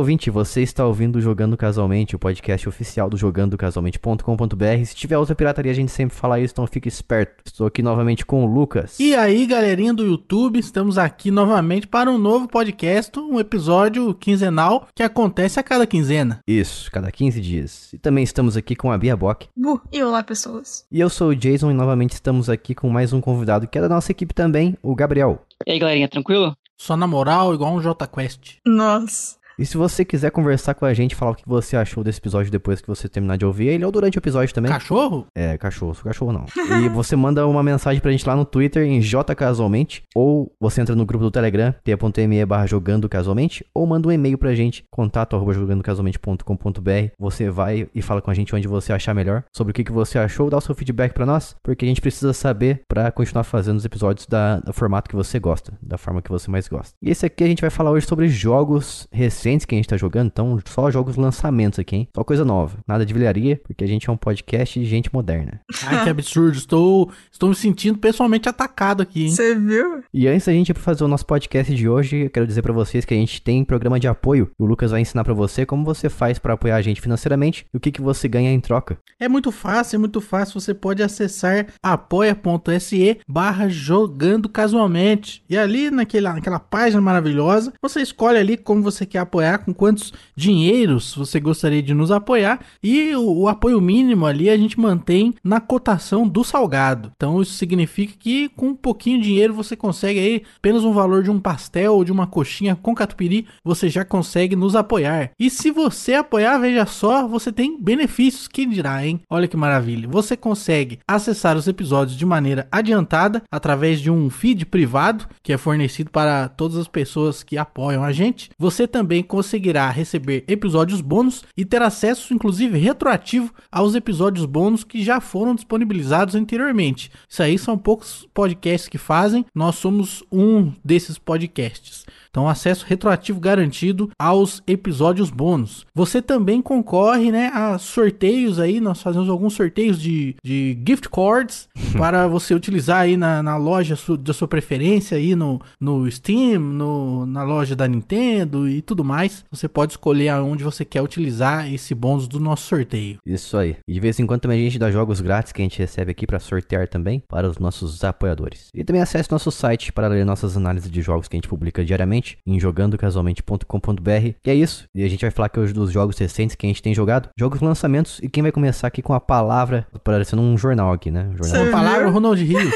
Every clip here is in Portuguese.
ouvinte, você está ouvindo o Jogando Casualmente, o podcast oficial do jogandocasualmente.com.br. Se tiver outra pirataria, a gente sempre fala isso, então fique esperto. Estou aqui novamente com o Lucas. E aí, galerinha do YouTube, estamos aqui novamente para um novo podcast, um episódio quinzenal que acontece a cada quinzena. Isso, cada 15 dias. E também estamos aqui com a Bia Bock. Bu, e olá, pessoas. E eu sou o Jason e novamente estamos aqui com mais um convidado que é da nossa equipe também, o Gabriel. E aí, galerinha, tranquilo? Só na moral, igual um J Quest. Nossa. E se você quiser conversar com a gente, falar o que você achou desse episódio depois que você terminar de ouvir ele, ou durante o episódio também. Cachorro? É, cachorro, sou cachorro não. E você manda uma mensagem pra gente lá no Twitter, em jcasualmente, ou você entra no grupo do Telegram, t.me barra jogando casualmente, ou manda um e-mail pra gente, contato arroba jogandocasualmente.com.br. Você vai e fala com a gente onde você achar melhor, sobre o que, que você achou, dá o seu feedback pra nós, porque a gente precisa saber pra continuar fazendo os episódios da, do formato que você gosta, da forma que você mais gosta. E esse aqui a gente vai falar hoje sobre jogos recentes que a gente tá jogando, então só jogos lançamentos aqui, hein? Só coisa nova. Nada de vilharia, porque a gente é um podcast de gente moderna. Ai, que absurdo. Estou, estou me sentindo pessoalmente atacado aqui, hein? Você viu? E antes da gente ir fazer o nosso podcast de hoje, eu quero dizer pra vocês que a gente tem programa de apoio. O Lucas vai ensinar pra você como você faz pra apoiar a gente financeiramente e o que, que você ganha em troca. É muito fácil, é muito fácil. Você pode acessar apoia.se barra jogando casualmente. E ali naquela, naquela página maravilhosa, você escolhe ali como você quer apoiar, com quantos dinheiros você gostaria de nos apoiar. E o, o apoio mínimo ali a gente mantém na cotação do salgado. Então isso significa que com um pouquinho de dinheiro você consegue aí apenas um valor de um pastel ou de uma coxinha com catupiry, você já consegue nos apoiar. E se você apoiar, veja só, você tem benefícios que dirá, hein? Olha que maravilha. Você consegue acessar os episódios de maneira adiantada através de um feed privado que é fornecido para todas as pessoas que apoiam a gente. Você também conseguirá receber episódios bônus e ter acesso, inclusive retroativo, aos episódios bônus que já foram disponibilizados anteriormente. Isso aí são poucos podcasts que fazem, nós somos um desses podcasts. Então, acesso retroativo garantido aos episódios bônus. Você também concorre né, a sorteios aí. Nós fazemos alguns sorteios de, de gift cards para você utilizar aí na, na loja su, da sua preferência aí no, no Steam, no, na loja da Nintendo e tudo mais. Você pode escolher aonde você quer utilizar esse bônus do nosso sorteio. Isso aí. E de vez em quando também a gente dá jogos grátis que a gente recebe aqui para sortear também para os nossos apoiadores. E também acesse nosso site para ler nossas análises de jogos que a gente publica diariamente em jogandocasualmente.com.br. E é isso. E a gente vai falar aqui hoje dos jogos recentes que a gente tem jogado, jogos lançamentos e quem vai começar aqui com a palavra, parecendo um jornal aqui, né? Um jornal. Uma palavra, Ronald Rios.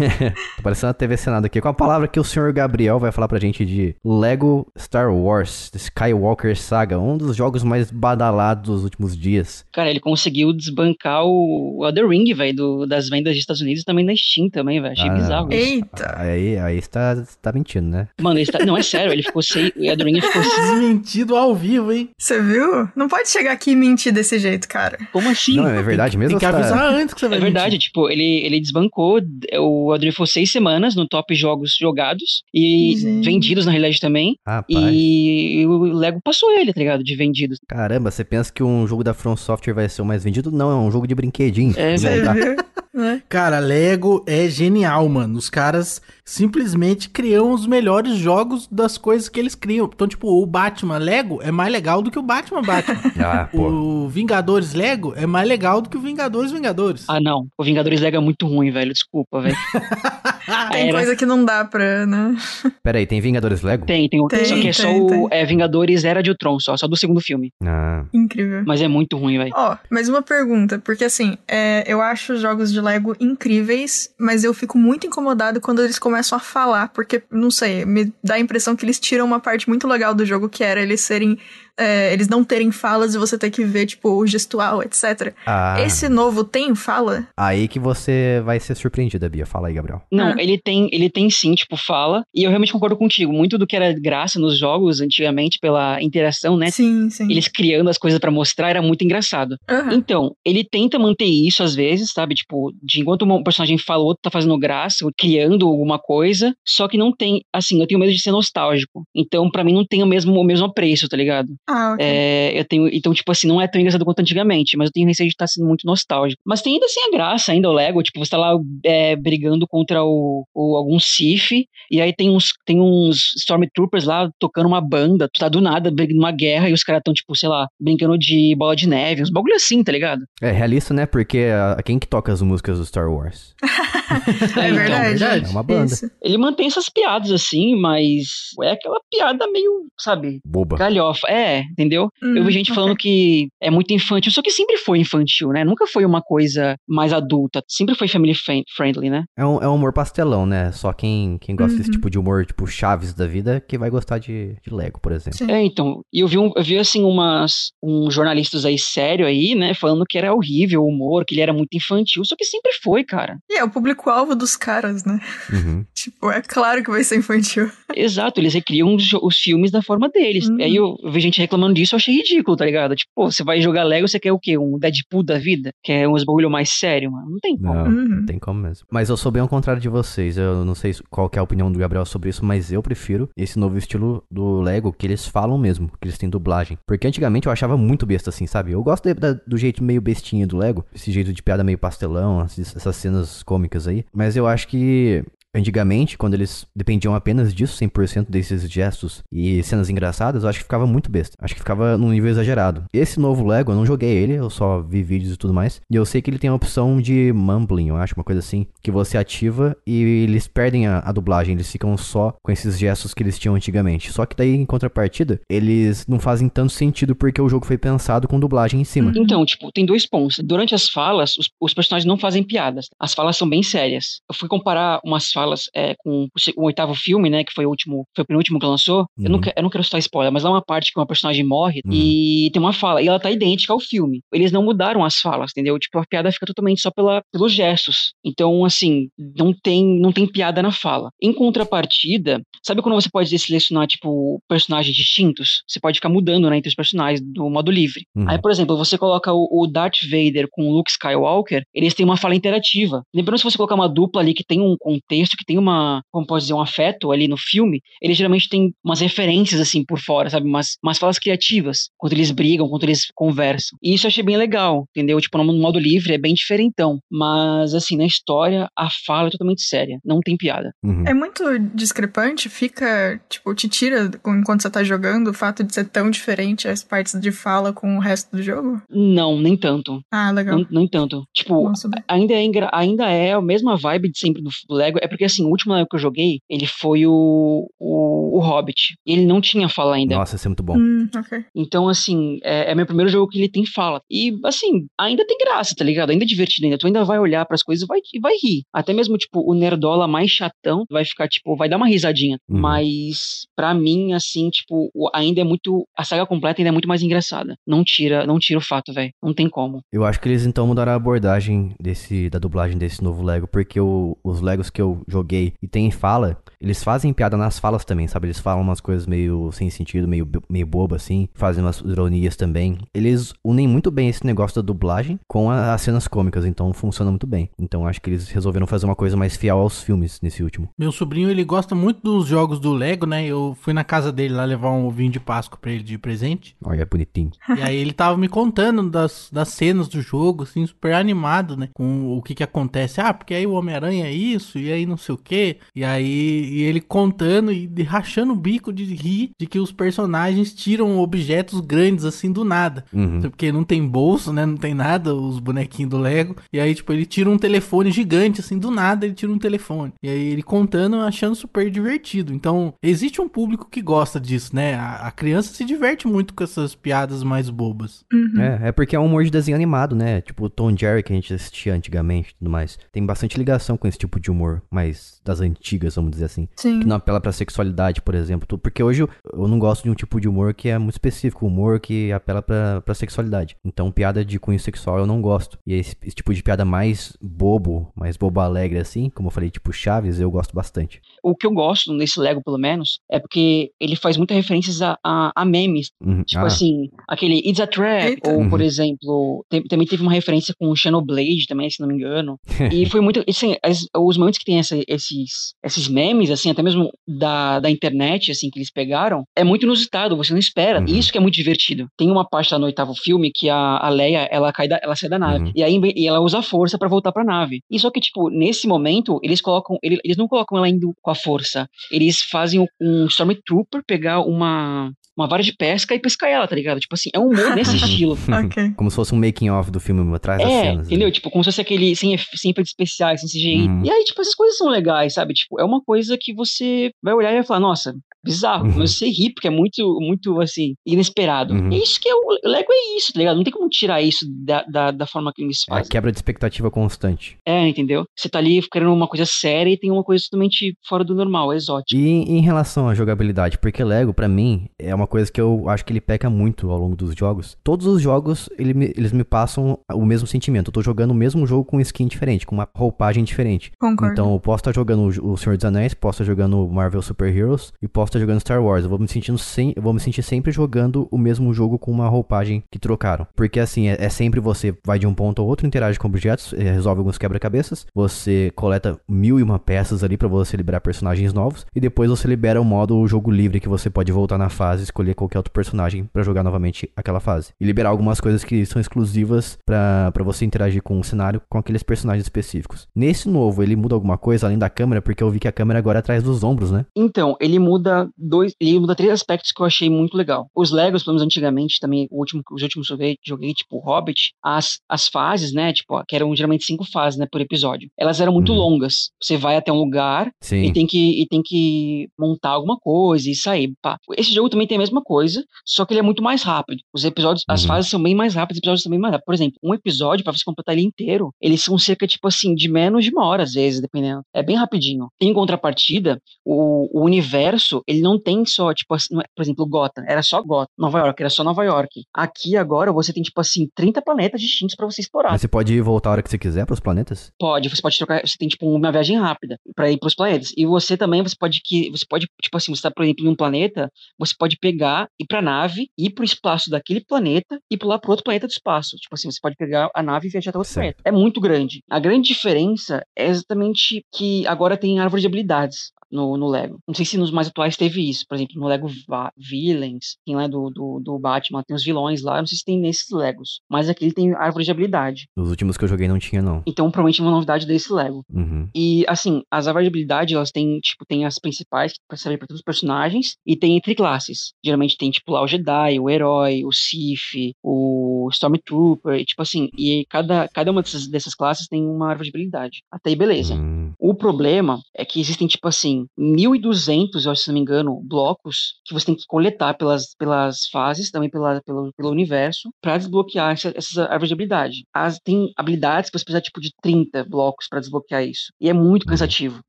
Tô parecendo a TV Senado aqui com a palavra que o senhor Gabriel vai falar pra gente de Lego Star Wars, The Skywalker Saga, um dos jogos mais badalados dos últimos dias. Cara, ele conseguiu desbancar o Other Ring, velho, das vendas dos Estados Unidos e também na Steam também, velho. Achei Ah, bizarro. isso. Eita. Aí, aí você tá, você tá mentindo, né? Mano, ele tá... não, é sério, ele ficou sem. O Other Ring ficou sem. Desmentido ao vivo, hein? Você viu? Não pode chegar aqui e mentir desse jeito, cara. Como assim? Não, é verdade mesmo? Tem que tá- avisar antes que você vai É verdade, mentir. tipo, ele, ele desbancou. O Adriano ficou seis semanas no top jogos jogados e Gente. vendidos na realidade também. Rapaz. E o Lego passou ele, tá ligado? De vendidos. Caramba, você pensa que um jogo da From Software vai ser o mais vendido? Não, é um jogo de brinquedinho. É? Né? Cara, Lego é genial, mano. Os caras simplesmente criam os melhores jogos das coisas que eles criam. Então, tipo, o Batman Lego é mais legal do que o Batman Batman. Ah, o Vingadores Lego é mais legal do que o Vingadores Vingadores. Ah, não. O Vingadores Lego é muito ruim, velho. Desculpa, velho. Tem Era- coisa que não dá pra, né? Pera aí, tem Vingadores Lego? Tem, tem, Tem, Só que é só tem, o tem. é, Vingadores Era de Ultron, só, só do segundo filme. Ah, Incrível. Mas é muito ruim, velho. Ó, mas uma pergunta, porque assim, é, eu acho os jogos de Lego incríveis, mas eu fico muito incomodado quando eles começam a falar, porque, não sei, me dá a impressão que eles tiram uma parte muito legal do jogo, que era eles serem. É, eles não terem falas e você ter que ver, tipo, o gestual, etc. ah, Esse novo tem fala? aí que você vai ser surpreendida, Bia. Fala aí, Gabriel. Não, Ah. ele tem, ele tem sim, tipo, fala. E eu realmente concordo contigo. Muito do que era graça nos jogos antigamente, pela interação, né? Sim, sim. Eles criando as coisas pra mostrar era muito engraçado. Aham. Então, ele tenta manter isso às vezes, sabe? Tipo, de enquanto um personagem fala, o outro tá fazendo graça, ou criando alguma coisa. Só que não tem, assim, eu tenho medo de ser nostálgico. Então, pra mim, não tem o mesmo, o mesmo apreço, tá ligado? Ah, ok. É, eu tenho, então, tipo assim, não é tão engraçado quanto antigamente, mas eu tenho receio de estar sendo muito nostálgico. Mas tem ainda assim a graça, ainda o Lego, tipo, você tá lá é, brigando contra o, o algum Sif, e aí tem uns, tem uns Stormtroopers lá tocando uma banda, tu tá do nada brigando uma guerra e os caras tão, tipo, sei lá, brincando de bola de neve, uns bagulho assim, tá ligado? É realista, né? Porque a, quem que toca as músicas do Star Wars? É então, verdade. verdade. É uma banda. Isso. Ele mantém essas piadas assim, mas é aquela piada meio, sabe, Boba. galhofa. É, entendeu? eu Hum, vi gente falando que é muito infantil, só que sempre foi infantil, né? Nunca foi uma coisa mais adulta. Sempre foi family friend- friendly, né? É um, é um humor pastelão, né? Só quem, quem gosta desse Uhum. tipo de humor, tipo Chaves da vida, que vai gostar de, de Lego, por exemplo. Sim. É, então. E eu vi, um, eu vi assim, umas, uns jornalistas aí sério aí, né? Falando que era horrível o humor, que ele era muito infantil. Só que sempre foi, cara. E é o público-alvo dos caras, né? Uhum. Tipo, é claro que vai ser infantil. Exato, eles recriam os, os filmes da forma deles. Uhum. Aí eu, eu vi gente reclamando disso, eu achei ridículo, tá ligado? Tipo, pô, você vai jogar Lego, você quer o quê? Um Deadpool da vida? Quer uns bagulho mais sério, mano? Não tem como. Não, Uhum. não tem como mesmo. Mas eu sou bem ao contrário de vocês. Eu não sei qual que é a opinião do Gabriel sobre isso, mas eu prefiro esse novo estilo do Lego que eles falam mesmo, que eles têm dublagem. Porque antigamente eu achava muito besta assim, sabe? Eu gosto de- da- do jeito meio bestinha do Lego, esse jeito de piada meio pastelão, essas cenas cômicas aí. Mas eu acho que Antigamente, quando eles dependiam apenas disso, 100% desses gestos e cenas engraçadas, eu acho que ficava muito besta. Acho que ficava num nível exagerado. Esse novo Lego, eu não joguei ele, eu só vi vídeos e tudo mais. E eu sei que ele tem a opção de mumbling, eu acho, uma coisa assim, que você ativa e eles perdem a, a dublagem, eles ficam só com esses gestos que eles tinham antigamente. Só que daí, em contrapartida, eles não fazem tanto sentido porque o jogo foi pensado com dublagem em cima. Então, tipo, tem dois pontos. Durante as falas, os, os personagens não fazem piadas. As falas são bem sérias. Eu fui comparar umas falas é, com o, o oitavo filme, né? Que foi o último, foi o penúltimo que lançou. Eu, não, Uhum. eu não quero citar spoiler, mas lá uma parte que uma personagem morre Uhum. e tem uma fala, e ela tá idêntica ao filme. Eles não mudaram as falas, entendeu? Tipo, a piada fica totalmente só pela, pelos gestos. Então, assim, não tem, não tem piada na fala. Em contrapartida, sabe quando você pode selecionar, tipo, personagens distintos? Você pode ficar mudando, né, entre os personagens do modo livre. Uhum. Aí, por exemplo, você coloca o, o Darth Vader com o Luke Skywalker, eles têm uma fala interativa. Lembrando se você colocar uma dupla ali que tem um contexto, que tem uma, como pode dizer, um afeto ali no filme, eles geralmente têm umas referências assim por fora, sabe? Umas, umas falas criativas, quando eles brigam, quando eles conversam. E isso eu achei bem legal, entendeu? Tipo, no modo livre é bem diferentão. Mas, assim, na história, a fala é totalmente séria. Não tem piada. Uhum. É muito discrepante, fica, tipo, te tira enquanto você tá jogando o fato de ser tão diferente as partes de fala com o resto do jogo? Não, nem tanto. Ah, legal. Não, nem tanto. Tipo, saber. ainda é, ainda é a mesma vibe de sempre do, do Lego. É porque, assim, o último Lego que eu joguei, ele foi o, o, o Hobbit. Ele não tinha fala ainda. Nossa, isso é muito bom. Hum, ok. Então, assim, é, é meu primeiro jogo que ele tem fala. E, assim, ainda tem graça, tá ligado? Ainda é divertido ainda. Tu ainda vai olhar pras coisas e vai, vai rir. Até mesmo, tipo, o nerdola mais chatão vai ficar, tipo, vai dar uma risadinha. Uhum. Mas, pra mim, assim, tipo, ainda é muito. A saga completa ainda é muito mais engraçada. Não tira, não tira o fato, velho. Não tem como. Eu acho que eles então mudaram a abordagem desse, da dublagem desse novo Lego, porque o- os Legos que eu joguei e tem fala, eles fazem piada nas falas também, sabe? Eles falam umas coisas meio sem sentido, meio, meio boba assim, fazem umas ironias também. Eles unem muito bem esse negócio da dublagem com a- as cenas cômicas, então funciona muito bem. Então acho que eles resolveram fazer uma coisa mais fiel aos filmes nesse último. Meu sobrinho, ele gosta muito dos jogos do Lego, né? Eu fui na casa dele lá levar um ovinho de Páscoa pra ele de presente. Olha, é bonitinho. e aí ele tava me contando das, das cenas do jogo, assim, super animado, né? Com o que que acontece. Ah, porque aí o Homem-Aranha é isso, e aí não sei o quê. E aí e ele contando e rachando o bico de rir de que os personagens tiram objetos grandes, assim, do nada. Uhum. Porque não tem bolso, né? Não tem nada, os bonequinhos do Lego. E aí, tipo, ele tira um telefone gigante, assim, do nada ele tira um telefone. E aí ele contando, achando super divertido. Então, existe um público que gosta disso, né? A, a criança se diverte muito com essas piadas mais bobas. Uhum. É, é porque é um humor de desenho animado, né? Tipo o Tom Jerry que a gente assistia antigamente e tudo mais. Tem bastante ligação com esse tipo de humor, mais das antigas, vamos dizer assim. Sim. que não apela pra sexualidade, por exemplo. Porque hoje eu, eu não gosto de um tipo de humor que é muito específico, humor que apela pra, pra sexualidade. Então, piada de cunho sexual eu não gosto. E esse, esse tipo de piada mais bobo, mais bobo alegre assim, como eu falei, tipo Chaves, eu gosto bastante. O que eu gosto nesse Lego, pelo menos, é porque ele faz muitas referências a, a, a memes. Uhum. Tipo Ah, assim, aquele It's a Trap, Eita. ou, por Uhum. exemplo, tem- também teve uma referência com o Xenoblade também, se não me engano. E foi muito. Assim, as- os momentos que tem essa essa, esses, esses memes, assim, até mesmo da, da internet, assim, que eles pegaram, é muito inusitado, você não espera. Uhum. E isso que é muito divertido. Tem uma parte lá no oitavo filme que a, a Leia, ela cai da, ela sai da nave. Uhum. E aí e ela usa a força pra voltar pra nave. E só que, tipo, nesse momento, eles colocam. Eles, eles não colocam ela indo com a força. Eles fazem um, Stormtrooper pegar uma. Uma vara de pesca e pescar ela, tá ligado? Tipo assim, é um humor nesse estilo. Ok. Como se fosse um making off do filme atrás das É, cenas. né? entendeu? Tipo, como se fosse aquele sem efeitos especiais, sem CGI. Uhum. E aí, tipo, essas coisas são legais, sabe? Tipo, é uma coisa que você vai olhar e vai falar, nossa, bizarro. Uhum. Mas você ri, porque é muito, muito, assim, inesperado. Uhum. E é isso que é o o Lego é isso, tá ligado? Não tem como tirar isso da, da, da forma que eles É a fazem. quebra de expectativa constante. É, entendeu? Você tá ali querendo uma coisa séria e tem uma coisa totalmente fora do normal, exótica. E em relação à jogabilidade, porque Lego, pra mim, é uma coisa que eu acho que ele peca muito ao longo dos jogos. Todos os jogos, ele me- eles me passam o mesmo sentimento. Eu tô jogando o mesmo jogo com skin diferente, com uma roupagem diferente. Concordo. Então, eu posso estar jogando o o Senhor dos Anéis, posso estar jogando Marvel Super Heroes e posso estar jogando Star Wars. Eu vou me sentindo sem, vou me sentir sempre jogando o mesmo jogo com uma roupagem que trocaram. Porque assim, é, é sempre você vai de um ponto ao outro, interage com objetos, eh, resolve alguns quebra-cabeças, você coleta mil e uma peças ali pra você liberar personagens novos e depois você libera o modo jogo livre que você pode voltar na fase escolher qualquer outro personagem pra jogar novamente aquela fase. E liberar algumas coisas que são exclusivas pra você interagir com o cenário com aqueles personagens específicos. Nesse novo, ele muda alguma coisa além da câmera, porque eu vi que a câmera agora é atrás dos ombros, né? Então, ele muda dois, ele muda três aspectos que eu achei muito legal. Os Legos, pelo menos antigamente, também, o último, os últimos que eu joguei, tipo, Hobbit, as, as fases, né, tipo, que eram geralmente cinco fases, né, por episódio, elas eram muito Uhum. longas. Você vai até um lugar, Sim. e tem que e tem que montar alguma coisa e sair. Pá. Esse jogo também tem a mesma coisa, só que ele é muito mais rápido. Os episódios, as Uhum. fases são bem mais rápidas, os episódios são bem mais rápidos. Por exemplo, um episódio para você completar ele inteiro, eles são cerca tipo assim de menos de uma hora às vezes, dependendo. É bem rapidinho. Em contrapartida, o, o universo, ele não tem só tipo assim, é- por exemplo, Gotham, era só Gotham, Nova York, era só Nova York. Aqui agora você tem tipo assim 30 planetas distintos para você explorar. Mas você pode ir voltar a hora que você quiser pros planetas? Pode, você pode trocar, você tem tipo uma viagem rápida pra ir pros planetas. E você também, você pode que você pode, tipo assim, você tá, por exemplo, em um planeta, você pode pegar, ir pra nave, ir pro espaço daquele planeta e pular pro outro planeta do espaço. Tipo assim, você pode pegar a nave e viajar até outro Certo. planeta. É muito grande. A grande diferença é exatamente que agora tem árvore de habilidades. No, no Lego. Não sei se nos mais atuais teve isso. Por exemplo, no Lego Va- Villains, tem lá do, do, do Batman, tem os vilões lá. Não sei se tem nesses Legos. Mas aqui ele tem árvore de habilidade. Os últimos que eu joguei não tinha, não. Então, provavelmente é uma novidade desse Lego. Uhum. E, assim, as árvores de habilidade, elas têm, tipo, tem as principais que servem para todos os personagens, e tem entre classes. Geralmente tem, tipo, lá o Jedi, o Herói, o Sith, o Stormtrooper, e, tipo assim, e cada, cada uma dessas, dessas classes tem uma árvore de habilidade. Até aí, beleza. Hum, O problema é que existem, tipo assim, 1.200, eu acho, se não me engano, blocos que você tem que coletar pelas, pelas fases, também pela, pelo, pelo universo, pra desbloquear essa- essas árvores de habilidade. As, tem habilidades que você precisa, tipo, de 30 blocos pra desbloquear isso. E é muito Uhum. cansativo.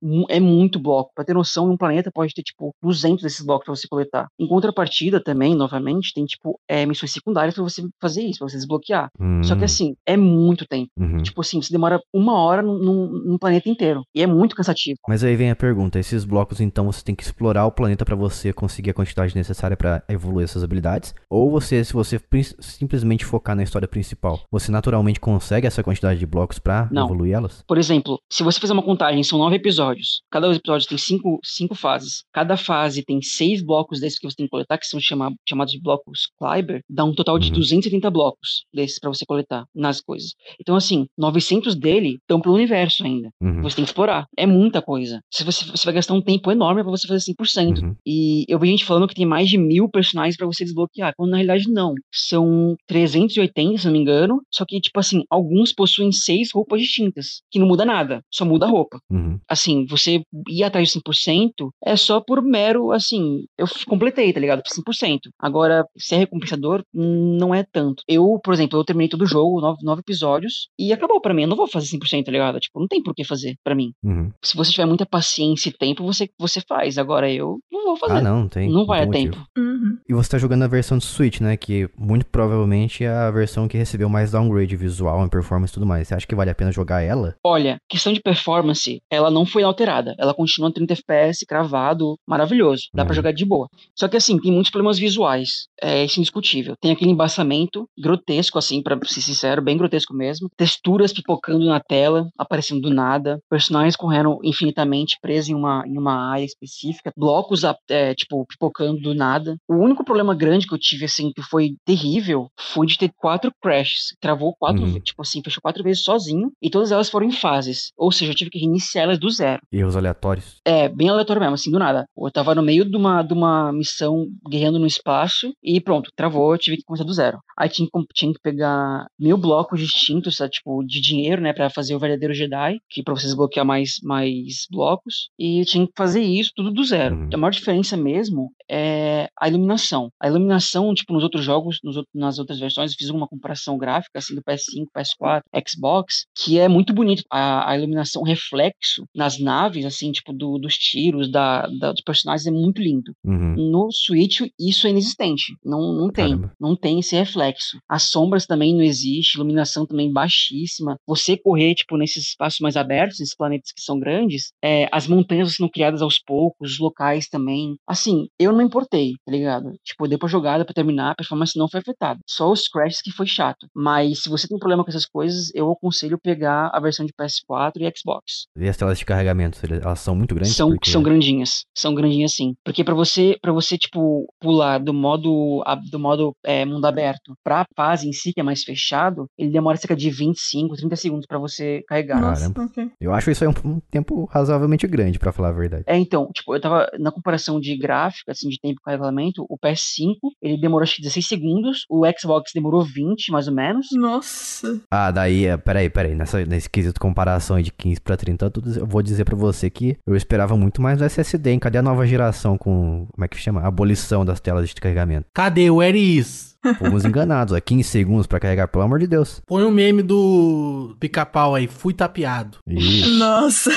É muito bloco. Pra ter noção, um planeta pode ter, tipo, 200 desses blocos pra você coletar. Em contrapartida, também, novamente, tem, tipo, é, missões secundárias pra você fazer isso, pra você desbloquear. Só que, hum, assim, é muito tempo. uhum. Tipo assim, você demora uma hora num, num, num planeta inteiro. E é muito cansativo. Mas aí vem a pergunta, esses blocos então você tem que explorar o planeta pra você conseguir a quantidade necessária pra evoluir essas habilidades? Ou você, se você simplesmente focar na história principal, você naturalmente consegue essa quantidade de blocos pra Não. evoluir elas? Por exemplo, se você fizer uma contagem, são nove episódios. Cada episódio tem cinco, cinco fases. Cada fase tem seis blocos desses que você tem que coletar, que são chama- chamados de blocos Kleiber. Dá um total de Uhum. 270 blocos desses pra você coletar nas coisas. Então, assim, 900 dele estão pelo universo ainda. Uhum. Você tem que explorar. É muita coisa. Se você, você vai gastar um tempo enorme pra você fazer 100%. Uhum. E eu vi gente falando que tem mais de mil personagens pra você desbloquear, quando na realidade não. São 380, se não me engano. Só que, tipo assim, alguns possuem seis roupas distintas, que não muda nada, só muda a roupa. Uhum. Assim, você ir atrás de 100% é só por mero, assim, eu completei, tá ligado? Por 100%. Agora, se é recompensador, não é tanto. Eu, por exemplo, eu terminei todo o jogo, nove, nove episódios, e acabou pra mim. Eu não vou fazer 100%, tá ligado? Tipo, não tem por que fazer pra mim. Uhum. Se você tiver muita paciência e tempo, você, você faz. Agora eu não vou fazer. Ah, não, tem. Não vai a motivo. tempo. Uhum. E você tá jogando a versão de Switch, né? Que muito provavelmente é a versão que recebeu mais downgrade visual, em performance e tudo mais. Você acha que vale a pena jogar ela? Olha, questão de performance, ela não foi alterada. Ela continua 30 FPS, cravado, maravilhoso. Dá pra Uhum. jogar de boa. Só que assim, tem muitos problemas visuais. É isso é indiscutível. Tem aquele embaçamento grotesco, assim, para ser sincero, bem grotesco mesmo. Texturas pipocando na tela, aparecendo do nada. Personagens correndo infinitamente presos em uma, em uma área específica. Blocos, é, tipo, pipocando do nada. O único problema grande que eu tive, assim, que foi terrível, foi de ter quatro crashes. Travou quatro, Uhum. tipo assim, fechou quatro vezes sozinho. E todas elas foram em fases. Ou seja, eu tive que reiniciar elas do zero. Erros aleatórios. É, bem aleatório mesmo, assim, do nada. Eu tava no meio de uma, de uma missão guerreando no espaço e pronto, travou, eu tive que começar do zero. Aí tinha, tinha que pegar mil blocos distintos, sabe, tipo, de dinheiro, né, pra fazer o verdadeiro Jedi, que pra você desbloquear mais, mais blocos. E tinha que fazer isso tudo do zero. Uhum. A maior diferença mesmo é a iluminação. A iluminação, tipo, nos outros jogos, nos outros- nas outras versões, eu fiz uma comparação gráfica, assim, do PS5, PS4, Xbox, que é muito bonito. A, a iluminação, o reflexo nas naves, assim, tipo, do- dos tiros, da, da- dos personagens, é muito lindo. Uhum. No Switch, isso é inexistente. Não, não tem. Caramba. Não tem esse reflexo. As sombras também não existe, iluminação também baixíssima. Você correr, tipo, nesses espaços mais abertos, nesses planetas que são grandes, é, as montanhas sendo criadas aos poucos, os locais também. Assim, eu não importei, tá ligado? Tipo, deu pra jogar, deu pra terminar, a performance não foi afetada. Só os crashes que foi chato. Mas se você tem problema com essas coisas, eu aconselho pegar a versão de PS4 e Xbox. E as telas de carregamento, elas são muito grandes? São, Porque- são grandinhas. São grandinhas sim. Porque pra você, para você tipo, pular do modo, do modo é, mundo aberto pra fase em si, que é mais fechado, ele demora cerca de 25, 30 segundos pra você carregar. Nossa. Nossa, ok. Eu acho isso aí um, um tempo razoavelmente grande, pra falar a verdade. É, então, tipo, eu tava na comparação de gráfica, assim, de tempo de carregamento, o PS5, ele demorou acho que 16 segundos, o Xbox demorou 20, mais ou menos. Nossa. Ah, daí, é, peraí, peraí. Nessa, nesse quesito comparação aí de 15 pra 30, eu tô diz- eu vou dizer pra você que eu esperava muito mais do SSD, hein? Cadê a nova geração com, como é que chama? Abolição das telas de carregamento. Cadê o Eris? Fomos enganados, é 15 segundos pra carregar, pelo amor de Deus. Põe um meme do pica-pau aí, fui tapeado. Isso. Nossa.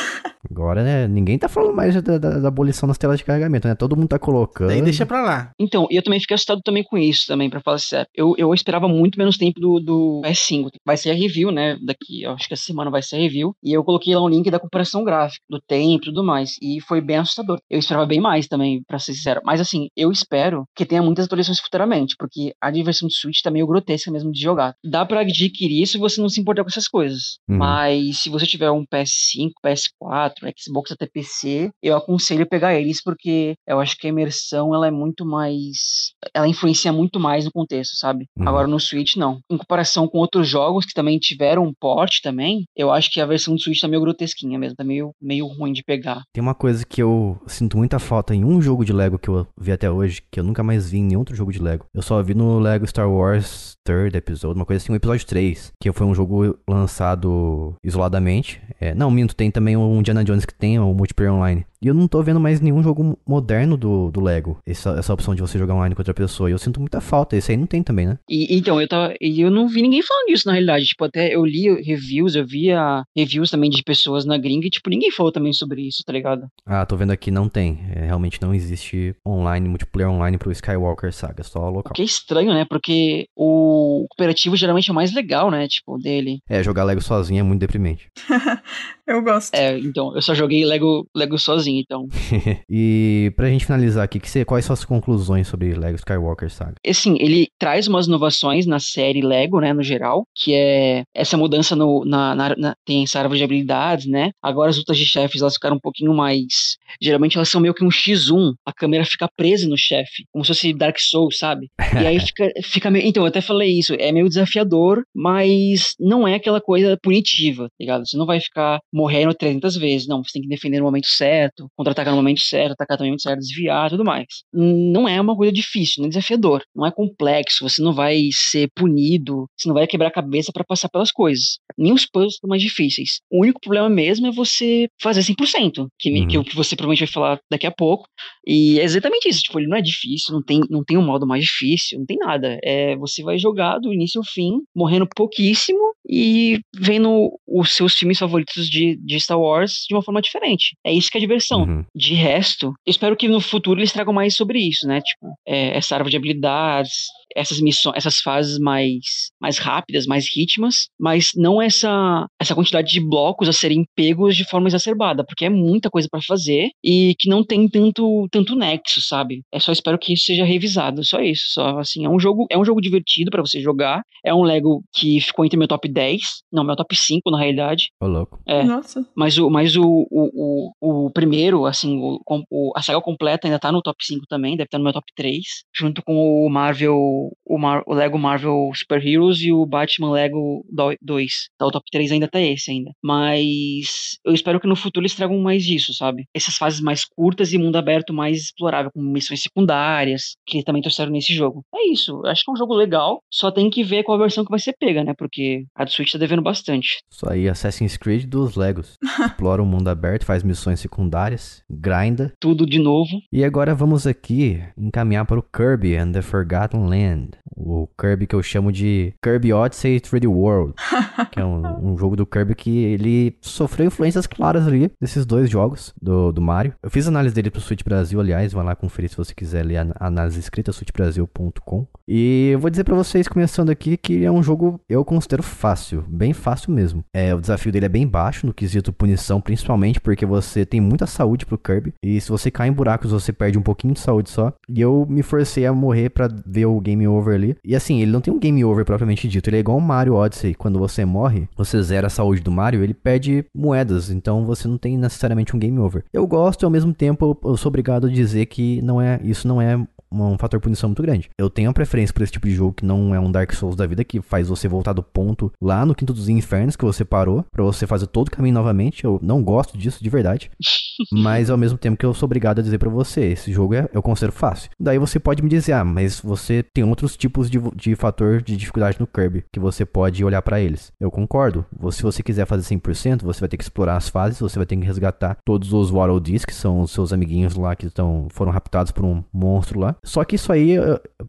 Agora, né, ninguém tá falando mais da, da- da abolição das telas de carregamento, né? Todo mundo tá colocando. Daí deixa pra lá. Então, e eu também fiquei assustado também com isso, também, pra falar sério. Eu, eu esperava muito menos tempo do, do PS5. Vai ser a review, né? Daqui, eu acho que essa semana vai ser a review. E eu coloquei lá um link da comparação gráfica, do tempo e tudo mais. E foi bem assustador. Eu esperava bem mais também, pra ser sincero. Mas assim, eu espero que tenha muitas atualizações futuramente, porque a diversão de Switch tá meio grotesca mesmo de jogar. Dá pra adquirir isso se você não se importar com essas coisas. Uhum. Mas se você tiver um PS5, PS4, Xbox até PC, eu aconselho pegar eles porque eu acho que a imersão ela é muito mais, ela influencia muito mais no contexto, sabe? Uhum. Agora no Switch não. Em comparação com outros jogos que também tiveram um port também, eu acho que a versão do Switch tá meio grotesquinha mesmo, tá meio meio ruim de pegar. Tem uma coisa que eu sinto muita falta em um jogo de Lego que eu vi até hoje, que eu nunca mais vi em nenhum outro jogo de Lego. Eu só vi no Lego Star Wars Third Episode, uma coisa assim, o episódio 3, que foi um jogo lançado isoladamente. É, não, minto, tem também o Indiana Jones que tem o multiplayer online. E eu não tô vendo mais nenhum jogo moderno do, do Lego, essa, essa opção de você jogar online com outra pessoa. E eu sinto muita falta, esse aí não tem também, né? E então, eu tava. E eu não vi ninguém falando disso na realidade. Tipo, até eu li reviews, eu via reviews também de pessoas na gringa e, tipo, ninguém falou também sobre isso, tá ligado? Ah, tô vendo aqui, não tem. É, realmente não existe online, multiplayer online pro Skywalker Saga, só O local. que é estranho, né? Porque o cooperativo geralmente é o mais legal, né? Tipo, dele. É, jogar Lego sozinho é muito deprimente. Eu gosto. É, então, eu só joguei Lego, Lego sozinho, então. e pra gente finalizar aqui, você, quais são as conclusões sobre Lego Skywalker Saga? Assim, ele traz umas inovações na série Lego, né, no geral, que é essa mudança no, na, na, na- tem essa árvore de habilidades, né? Agora as lutas de chefes, elas ficaram um pouquinho mais... Geralmente elas são meio que um X1, a câmera fica presa no chefe, como se fosse Dark Souls, sabe? E aí fica, fica meio... Então, eu até falei isso, é meio desafiador, mas não é aquela coisa punitiva, tá ligado? Você não vai ficar morrendo 300 vezes, não, você tem que defender no momento certo, contra-atacar no momento certo, atacar no momento certo, desviar, tudo mais. Não é uma coisa difícil, não é desafiador, não é complexo, você não vai ser punido, você não vai quebrar a cabeça pra passar pelas coisas. Nem os puzzles são mais difíceis. O único problema mesmo é você fazer 100%, que, Uhum. que o que você provavelmente vai falar daqui a pouco. E é exatamente isso, tipo, ele não é difícil, não tem, não tem um modo mais difícil, não tem nada. É, você vai jogar do início ao fim, morrendo pouquíssimo e vendo os seus filmes favoritos de, de Star Wars de uma forma diferente. É isso que é diversão. Uhum. De resto, eu espero que no futuro eles tragam mais sobre isso, né? Tipo, é, essa árvore de habilidades, essas missões, essas fases mais, mais rápidas, mais ritmas, mas não essa, essa quantidade de blocos a serem pegos de forma exacerbada, porque é muita coisa para fazer e que não tem tanto, tanto nexo, sabe? É só espero que isso seja revisado, só isso. Só assim, é um jogo, é um jogo divertido para você jogar. É um Lego que ficou entre meu top 10, não, meu top 5 na realidade. Ô, louco. É. Nossa. Mas o, mas o, o, o, o primeiro, assim, o, o- a saga completa ainda tá no top 5 também, deve estar no meu top 3, junto com o Marvel, o, Mar, o Lego Marvel Super Heroes e o Batman Lego 2. Então o top 3 ainda tá esse ainda. Mas eu espero que no futuro eles tragam mais disso, sabe? Essas fases mais curtas e mundo aberto mais explorável, com missões secundárias, que também trouxeram nesse jogo. É isso, eu acho que é um jogo legal, só tem que ver qual versão que vai ser pega, né? Porque a do Switch tá devendo bastante. Isso aí, Assassin's Creed dos Legos. Explora o mundo aberto, faz missões secundárias, grinda. Tudo de novo. E agora vamos aqui encaminhar para o Kirby and the Forgotten Land. O Kirby que eu chamo de Kirby Odyssey 3D World. que é um, um jogo do Kirby que ele sofreu influências claras ali desses dois jogos do, do Mario. Eu fiz análise dele pro Switch Brasil, aliás, vai lá conferir se você quiser ler a análise escrita, switchbrasil.com. E eu vou dizer pra vocês, começando aqui, que é um jogo eu considero fácil, bem fácil mesmo. É, o desafio dele é bem baixo no quesito punição, principalmente porque você tem muita saúde pro Kirby. E se você cai em buracos, você perde um pouquinho de saúde só. E eu me forcei a morrer pra ver o game over ali. E assim, ele não tem um game over propriamente dito, ele é igual o Mario Odyssey. Quando você morre, você zera a saúde do Mario, ele perde moedas, então você não tem necessariamente um game over. Eu gosto e ao mesmo tempo eu sou obrigado a dizer que não é, isso não é um fator punição muito grande. Eu tenho uma preferência por esse tipo de jogo que não é um Dark Souls da vida, que faz você voltar do ponto lá no quinto dos infernos que você parou, pra você fazer todo o caminho novamente. Eu não gosto disso de verdade. mas ao mesmo tempo que eu sou obrigado a dizer pra você, esse jogo é, eu considero fácil. Daí você pode me dizer, ah, mas você tem outros tipos de, de fator de dificuldade no Kirby, que você pode olhar pra eles. Eu concordo. Se você quiser fazer 100%, você vai ter que explorar as fases, você vai ter que resgatar todos os Waddle Dees, que são os seus amiguinhos lá que estão, foram raptados por um monstro lá. Só que isso aí,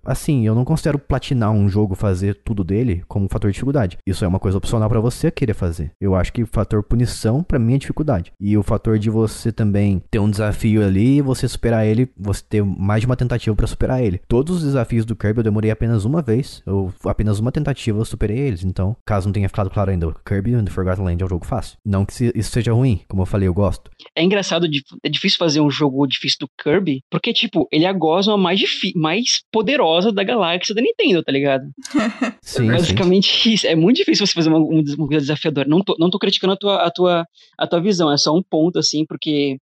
assim, eu não considero platinar um jogo, fazer tudo dele, como um fator de dificuldade. Isso é uma coisa opcional pra você querer fazer. Eu acho que o fator punição, pra mim, é dificuldade. E o fator de você também ter um desafio ali e você superar ele, você ter mais de uma tentativa pra superar ele. Todos os desafios do Kirby eu demorei apenas uma vez, eu apenas uma tentativa eu superei eles. Então, caso não tenha ficado claro ainda, Kirby and the Forgotten Land é um jogo fácil. Não que isso seja ruim, como eu falei, eu gosto. É engraçado, é difícil fazer um jogo difícil do Kirby, porque, tipo, ele é a gosma mais, mais poderosa da galáxia da Nintendo, tá ligado? Sim. Basicamente isso. É muito difícil você fazer uma, um uma coisa desafiadora. Não tô, não tô criticando a tua, a, tua, a tua visão, é só um ponto, assim, porque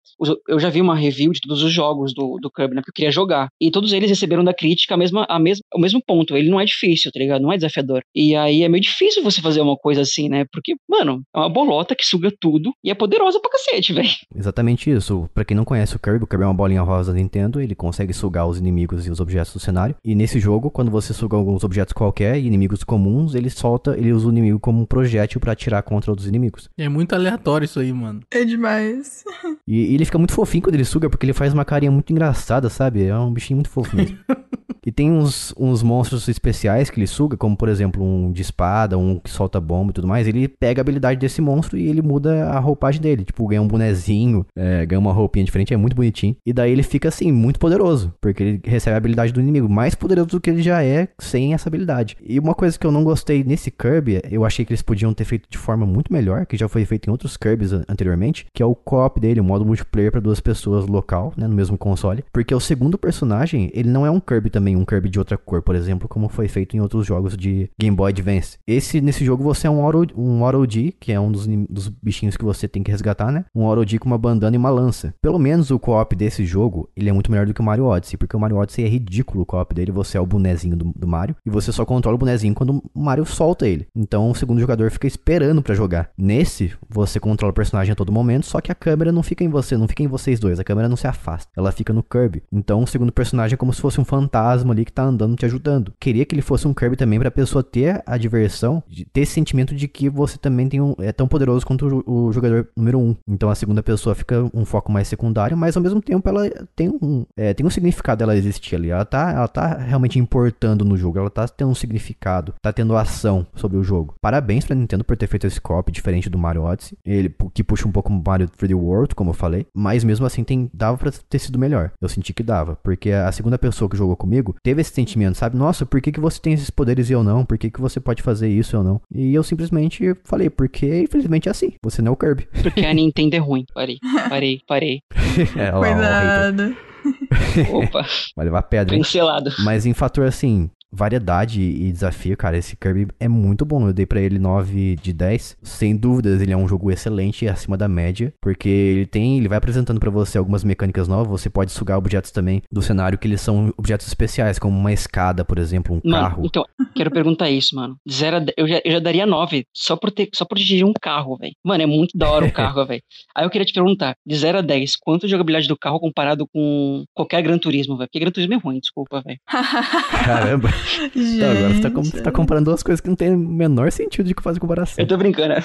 eu já vi uma review de todos os jogos do, do Kirby, né? Porque eu queria jogar. E todos eles receberam da crítica a mesma, a mesma, o mesmo ponto. Ele não é difícil, tá ligado? Não é desafiador. E aí é meio difícil você fazer uma coisa assim, né? Porque, mano, é uma bolota que suga tudo e é poderosa pra cacete, velho. Exatamente isso. Pra quem não conhece o Kirby, o Kirby é uma bolinha rosa da Nintendo, ele consegue sugar os inimigos e os objetos do cenário. E nesse jogo, quando você suga alguns objetos qualquer e inimigos comuns, ele solta, ele usa o inimigo como um projétil pra atirar contra outros inimigos. É muito aleatório isso aí, mano. É demais. E, e ele fica muito fofinho quando ele suga, porque ele faz uma carinha muito engraçada, sabe? É um bichinho muito fofo mesmo. E tem uns, uns monstros especiais que ele suga, como por exemplo um de espada, um que solta bomba e tudo mais. Ele pega a habilidade desse monstro e ele muda a roupagem dele. Tipo, ganha um bonezinho, é, ganha uma roupinha diferente, é muito bonitinho. E daí ele fica assim, muito poderoso, porque ele recebe a habilidade do inimigo, mais poderoso do que ele já é sem essa habilidade. E uma coisa que eu não gostei nesse Kirby, eu achei que eles podiam ter feito de forma muito melhor, que já foi feito em outros Kirbys an- anteriormente, que é o co-op dele, o modo multiplayer para duas pessoas local, né, no mesmo console. Porque o segundo personagem, ele não é um Kirby também, um Kirby de outra cor, por exemplo, como foi feito em outros jogos de Game Boy Advance. Esse, nesse jogo, você é um Oro, um Oro D, que é um dos, dos bichinhos que você tem que resgatar, né? Um Oro D com uma bandana e uma lança. Pelo menos o co-op desse jogo, ele é muito melhor do que o Mario Odyssey, porque o Mario Odyssey é ridículo o co-op dele, você é o bonezinho do, do Mario, e você só controla o bonezinho quando o Mario solta ele. Então o segundo jogador fica esperando pra jogar. Nesse, você controla o personagem a todo momento, só que a câmera não fica em você, não fica em vocês dois, a câmera não se afasta, ela fica no Kirby. Então o segundo personagem é como se fosse um fantasma ali que tá andando te ajudando. Queria que ele fosse um Kirby também pra pessoa ter a diversão, de ter esse sentimento de que você também tem um, é tão poderoso quanto o, o jogador número um. Então a segunda pessoa fica um foco mais secundário, mas ao mesmo tempo ela tem um, é, tem um significado dela existir ali. Ela tá, ela tá realmente importando no jogo, ela tá tendo um significado, tá tendo ação sobre o jogo. Parabéns pra Nintendo por ter feito esse co diferente do Mario Odyssey, ele que puxa um pouco o Mario 3D World, como eu falei, mas mesmo assim tem, dava pra ter sido melhor. Eu senti que dava, porque a segunda pessoa que jogou comigo, comigo teve esse sentimento, sabe? Nossa, por que, que você tem esses poderes e eu não? Por que, que você pode fazer isso e eu não? E eu simplesmente falei, porque infelizmente é assim. Você não é o Kirby. Porque a Nintendo é ruim. Parei, parei, parei. é, ó. Cuidado. Opa, Vai levar pedra. cancelado. Mas em fator assim, variedade e desafio, cara, esse Kirby é muito bom. Eu dei pra ele 9 de 10. Sem dúvidas, ele é um jogo excelente acima da média, porque ele tem, ele vai apresentando pra você algumas mecânicas novas. Você pode sugar objetos também do cenário que eles são objetos especiais, como uma escada, por exemplo, um Mano, carro. então, quero perguntar isso, mano. Zero eu, já, eu já daria 9 só por, ter, só por dirigir um carro, velho. Mano, é muito da hora o carro, velho. Aí eu queria te perguntar, de 0 a 10, quanto a jogabilidade do carro comparado com qualquer Gran Turismo, velho? Porque Gran Turismo é ruim, desculpa, velho. Caramba. Então, agora você tá, com- Gente. tá comparando duas coisas que não tem o menor sentido de fazer comparação. Eu tô brincando.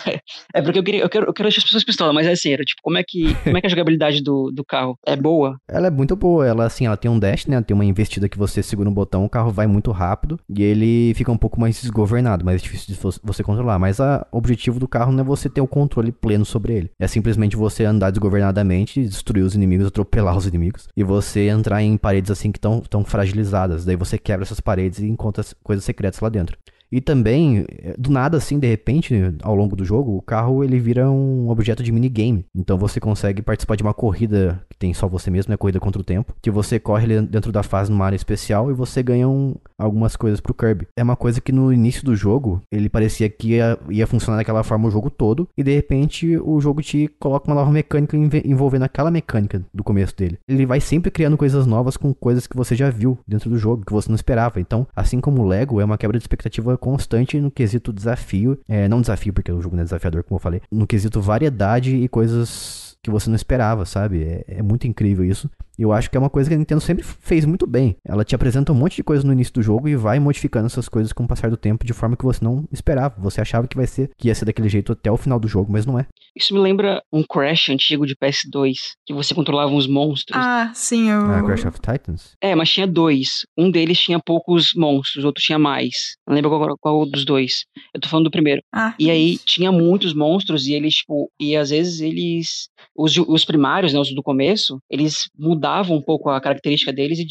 É porque eu queria, eu quero, eu quero deixar as pessoas pistola, mas é sério, tipo, como é que, como é que a jogabilidade do, do carro? É boa? Ela é muito boa, ela assim, ela tem um dash, né? Ela tem uma investida que você segura um botão, o carro vai muito rápido e ele fica um pouco mais desgovernado, mais difícil de vo- você controlar. Mas a- o objetivo do carro não é você ter o controle pleno sobre ele. É simplesmente você andar desgovernadamente, destruir os inimigos, atropelar os inimigos e você entrar em paredes assim que estão tão fragilizadas. Daí você quebra essas paredes e encontra as coisas secretas lá dentro. E também, eh, do nada assim, de repente, ao longo do jogo, o carro ele vira um objeto de minigame. Então você consegue participar de uma corrida que tem só você mesmo, né? Corrida contra o tempo. Que você corre dentro da fase numa área especial e você ganha um- algumas coisas pro Kirby. É uma coisa que no início do jogo, ele parecia que ia, ia funcionar daquela forma o jogo todo. E de repente o jogo te coloca uma nova mecânica envolvendo aquela mecânica do começo dele. Ele vai sempre criando coisas novas com coisas que você já viu dentro do jogo, que você não esperava. Então, assim como o Lego, é uma quebra de expectativa constante no quesito desafio. É, não desafio, porque o jogo não é desafiador, como eu falei. No quesito variedade e coisas que você não esperava, sabe? É, é muito incrível isso. E eu acho que é uma coisa que a Nintendo sempre fez muito bem. Ela te apresenta um monte de coisa no início do jogo e vai modificando essas coisas com o passar do tempo de forma que você não esperava. Você achava que vai ser que ia ser daquele jeito até o final do jogo, mas não é. Isso me lembra um Crash antigo de PS2, que você controlava uns monstros. Ah, sim, eu. Ah, Crash of Titans? É, mas tinha dois. Um deles tinha poucos monstros, o outro tinha mais. Não lembro qual, qual dos dois. Eu tô falando do primeiro. Ah, E aí tinha muitos monstros e eles, tipo, e às vezes eles. Os, os primários, né, os do começo, eles mudavam um pouco a característica deles e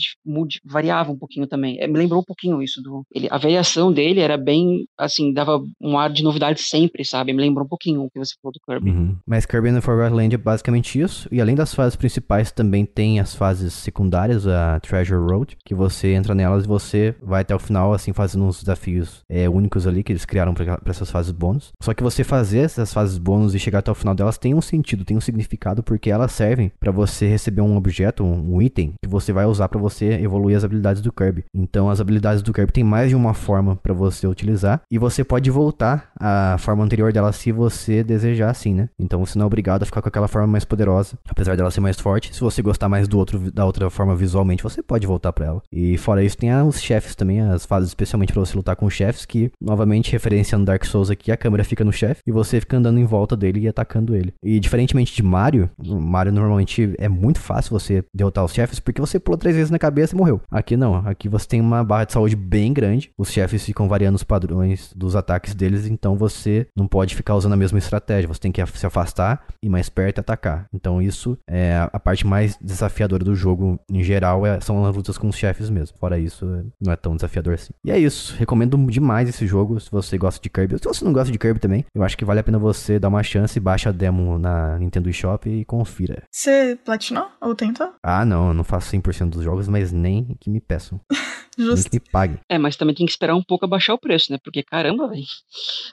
variavam um pouquinho também. É, me lembrou um pouquinho isso do. Ele, a variação dele era bem, assim, dava um ar de novidade sempre, sabe? Me lembrou um pouquinho o que você falou do Kirby. Uhum. Mas Kirby and the Forgotten Land é basicamente isso. E além das fases principais, também tem as fases secundárias, a Treasure Road, que você entra nelas e você vai até o final, assim, fazendo uns desafios é, únicos ali que eles criaram pra essas fases bônus. Só que você fazer essas fases bônus e chegar até o final delas tem um sentido, tem um significado, porque elas servem pra você receber um objeto, um um item, que você vai usar pra você evoluir as habilidades do Kirby. Então, as habilidades do Kirby tem mais de uma forma pra você utilizar, e você pode voltar à forma anterior dela se você desejar, assim, né? Então, você não é obrigado a ficar com aquela forma mais poderosa, apesar dela ser mais forte. Se você gostar mais do outro, da outra forma visualmente, você pode voltar pra ela. E fora isso, tem os chefes também, as fases especialmente pra você lutar com chefes, que, novamente, referenciando Dark Souls aqui, a câmera fica no chefe e você fica andando em volta dele e atacando ele. E diferentemente de Mario, Mario normalmente é muito fácil você derrotar os chefes porque você pulou três vezes na cabeça e morreu. Aqui não, aqui você tem uma barra de saúde bem grande, os chefes ficam variando os padrões dos ataques deles, então você não pode ficar usando a mesma estratégia, você tem que se afastar, ir mais perto e atacar. Então isso é a- parte mais desafiadora do jogo em geral, é- são as lutas com os chefes mesmo. Fora isso, é- não é tão desafiador assim. E é isso, recomendo demais esse jogo se você gosta de Kirby. Se você não gosta de Kirby também, eu acho que vale a pena você dar uma chance, baixa a demo na Nintendo eShop e confira. Você platinou ou tentou? Ah, não, eu não faço 100% dos jogos, mas nem que me peçam, nem Justo. que me paguem. É, mas também tem que esperar um pouco abaixar o preço, né? Porque caramba, velho.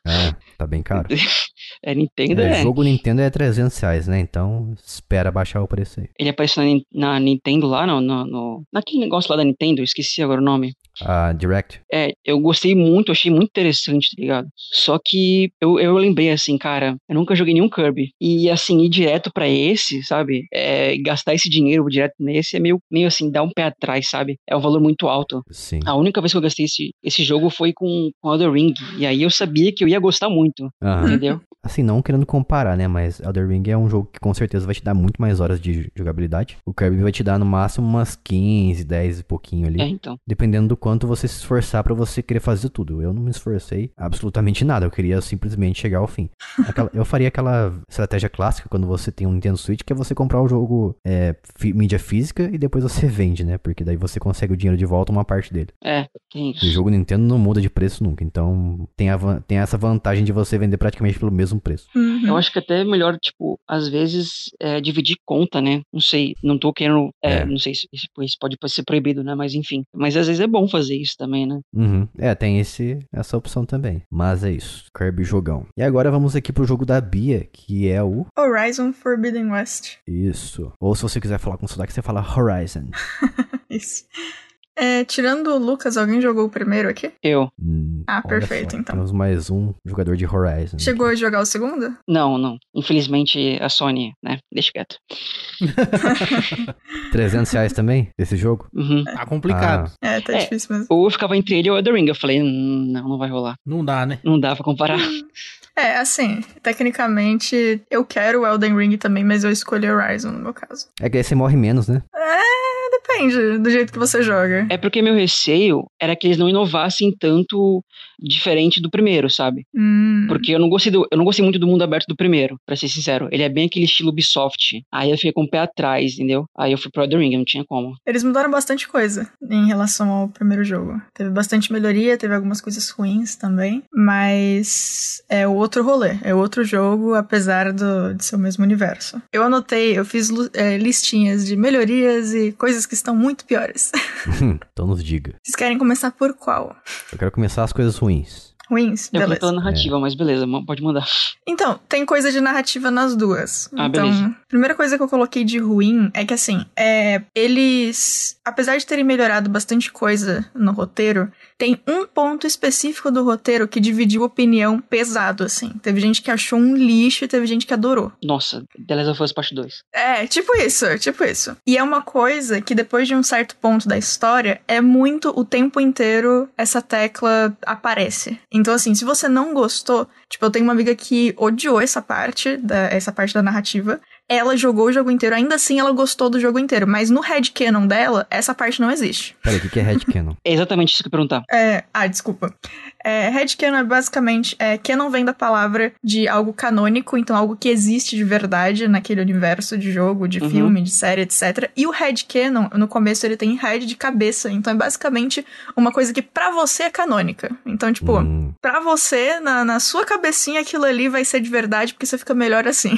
Ah, tá bem caro. É Nintendo, É, é. jogo Nintendo é 300 reais, né? Então espera baixar o preço aí. Ele apareceu na, na Nintendo lá, no, no, no- naquele negócio lá da Nintendo, eu esqueci agora o nome. A Direct. É, eu gostei muito, achei muito interessante, tá ligado? Só que eu, eu lembrei assim, cara, eu nunca joguei nenhum Kirby. E assim, ir direto pra esse, sabe? É, gastar esse dinheiro direto nesse é meio, meio assim, dar um pé atrás, sabe? É um valor muito alto. Sim. A única vez que eu gastei esse, esse jogo foi com, com Elden Ring. E aí eu sabia que eu ia gostar muito, entendeu? Assim, não querendo comparar, né? Mas Elder Ring é um jogo que com certeza vai te dar muito mais horas de jogabilidade. O Kirby vai te dar no máximo umas 15, 10 e pouquinho ali. É, então. Dependendo do quanto você se esforçar pra você querer fazer tudo. Eu não me esforcei absolutamente nada. Eu queria simplesmente chegar ao fim. Aquela- eu faria aquela estratégia clássica quando você tem um Nintendo Switch, que é você comprar o jogo é, mídia física e depois você vende, né? Porque daí você consegue o dinheiro de volta uma parte dele. É, tem O isso. jogo Nintendo não muda de preço nunca. Então tem, a tem essa vantagem de você vender praticamente pelo mesmo preço. Uhum. Eu acho que até é melhor, tipo, às vezes, é, dividir conta, né? Não sei, não tô querendo. é, É. Não sei se isso isso pode ser proibido, né? Mas enfim. Mas às vezes é bom fazer isso também, né? Uhum. É, tem esse, essa opção também. Mas é isso. Kirby jogão. E agora vamos aqui pro jogo da Bia, que é o. Horizon Forbidden West. Isso. Ou se você quiser falar com sotaque, você fala Horizon. Isso. É, tirando o Lucas, alguém jogou o primeiro aqui? Eu. Hum, Ah, olha perfeito, só, então. Temos mais um jogador de Horizon. Chegou a jogar o segundo? Não, não. Infelizmente a Sony, né? Deixa quieto. 300 reais também? Esse jogo? Uhum. Tá complicado. É, tá É. difícil mesmo. Ou eu ficava entre ele e o Elden Ring. Eu falei, "Hum, não, não vai rolar. Não dá, né? Não dá pra comparar. É, assim, tecnicamente eu quero o Elden Ring também, mas eu escolhi Horizon no meu caso. É que aí você morre menos, né? É, depende do jeito que você joga. É porque meu receio era que eles não inovassem tanto diferente do primeiro, sabe? Hum, Porque eu não gostei do, eu não gostei muito do mundo aberto do primeiro, pra ser sincero. Ele é bem aquele estilo Ubisoft. Aí eu fiquei com o pé atrás, entendeu? Aí eu fui pro Elden Ring, não tinha como. Eles mudaram bastante coisa em relação ao primeiro jogo. Teve bastante melhoria, teve algumas coisas ruins também, mas é outro rolê, é outro jogo, apesar do, de ser o mesmo universo. Eu anotei, eu fiz é, listinhas de melhorias e coisas que estão muito piores. então nos diga. Vocês querem começar por qual? Eu quero começar as coisas ruins. Ruins? Eu Beleza. pela narrativa, mas beleza, pode mandar. Então, tem coisa de narrativa nas duas. Ah, então, beleza. primeira coisa que eu coloquei de ruim é que, assim, é, eles, apesar de terem melhorado bastante coisa no roteiro, tem um ponto específico do roteiro que dividiu opinião pesado, assim. Teve gente que achou um lixo e teve gente que adorou. Nossa, The Last of Us Parte 2. É, tipo isso, tipo isso. E é uma coisa que depois de um certo ponto da história, é muito o tempo inteiro essa tecla aparece. Então, assim, se você não gostou, tipo, eu tenho uma amiga que odiou essa parte, da, essa parte da narrativa. Ela jogou o jogo inteiro, ainda assim ela gostou do jogo inteiro, mas no headcanon dela, essa parte não existe. Peraí, o que que é headcanon? É exatamente isso que eu perguntar. É, ah, desculpa. É, headcanon é basicamente. É, canon vem da palavra de algo canônico, então algo que existe de verdade naquele universo de jogo, de Uhum. filme, de série, etc. E o headcanon, no começo, ele tem head de cabeça. Então é basicamente uma coisa que pra você é canônica. Então, tipo, Hum, pra você, na, na sua cabecinha, aquilo ali vai ser de verdade porque você fica melhor assim.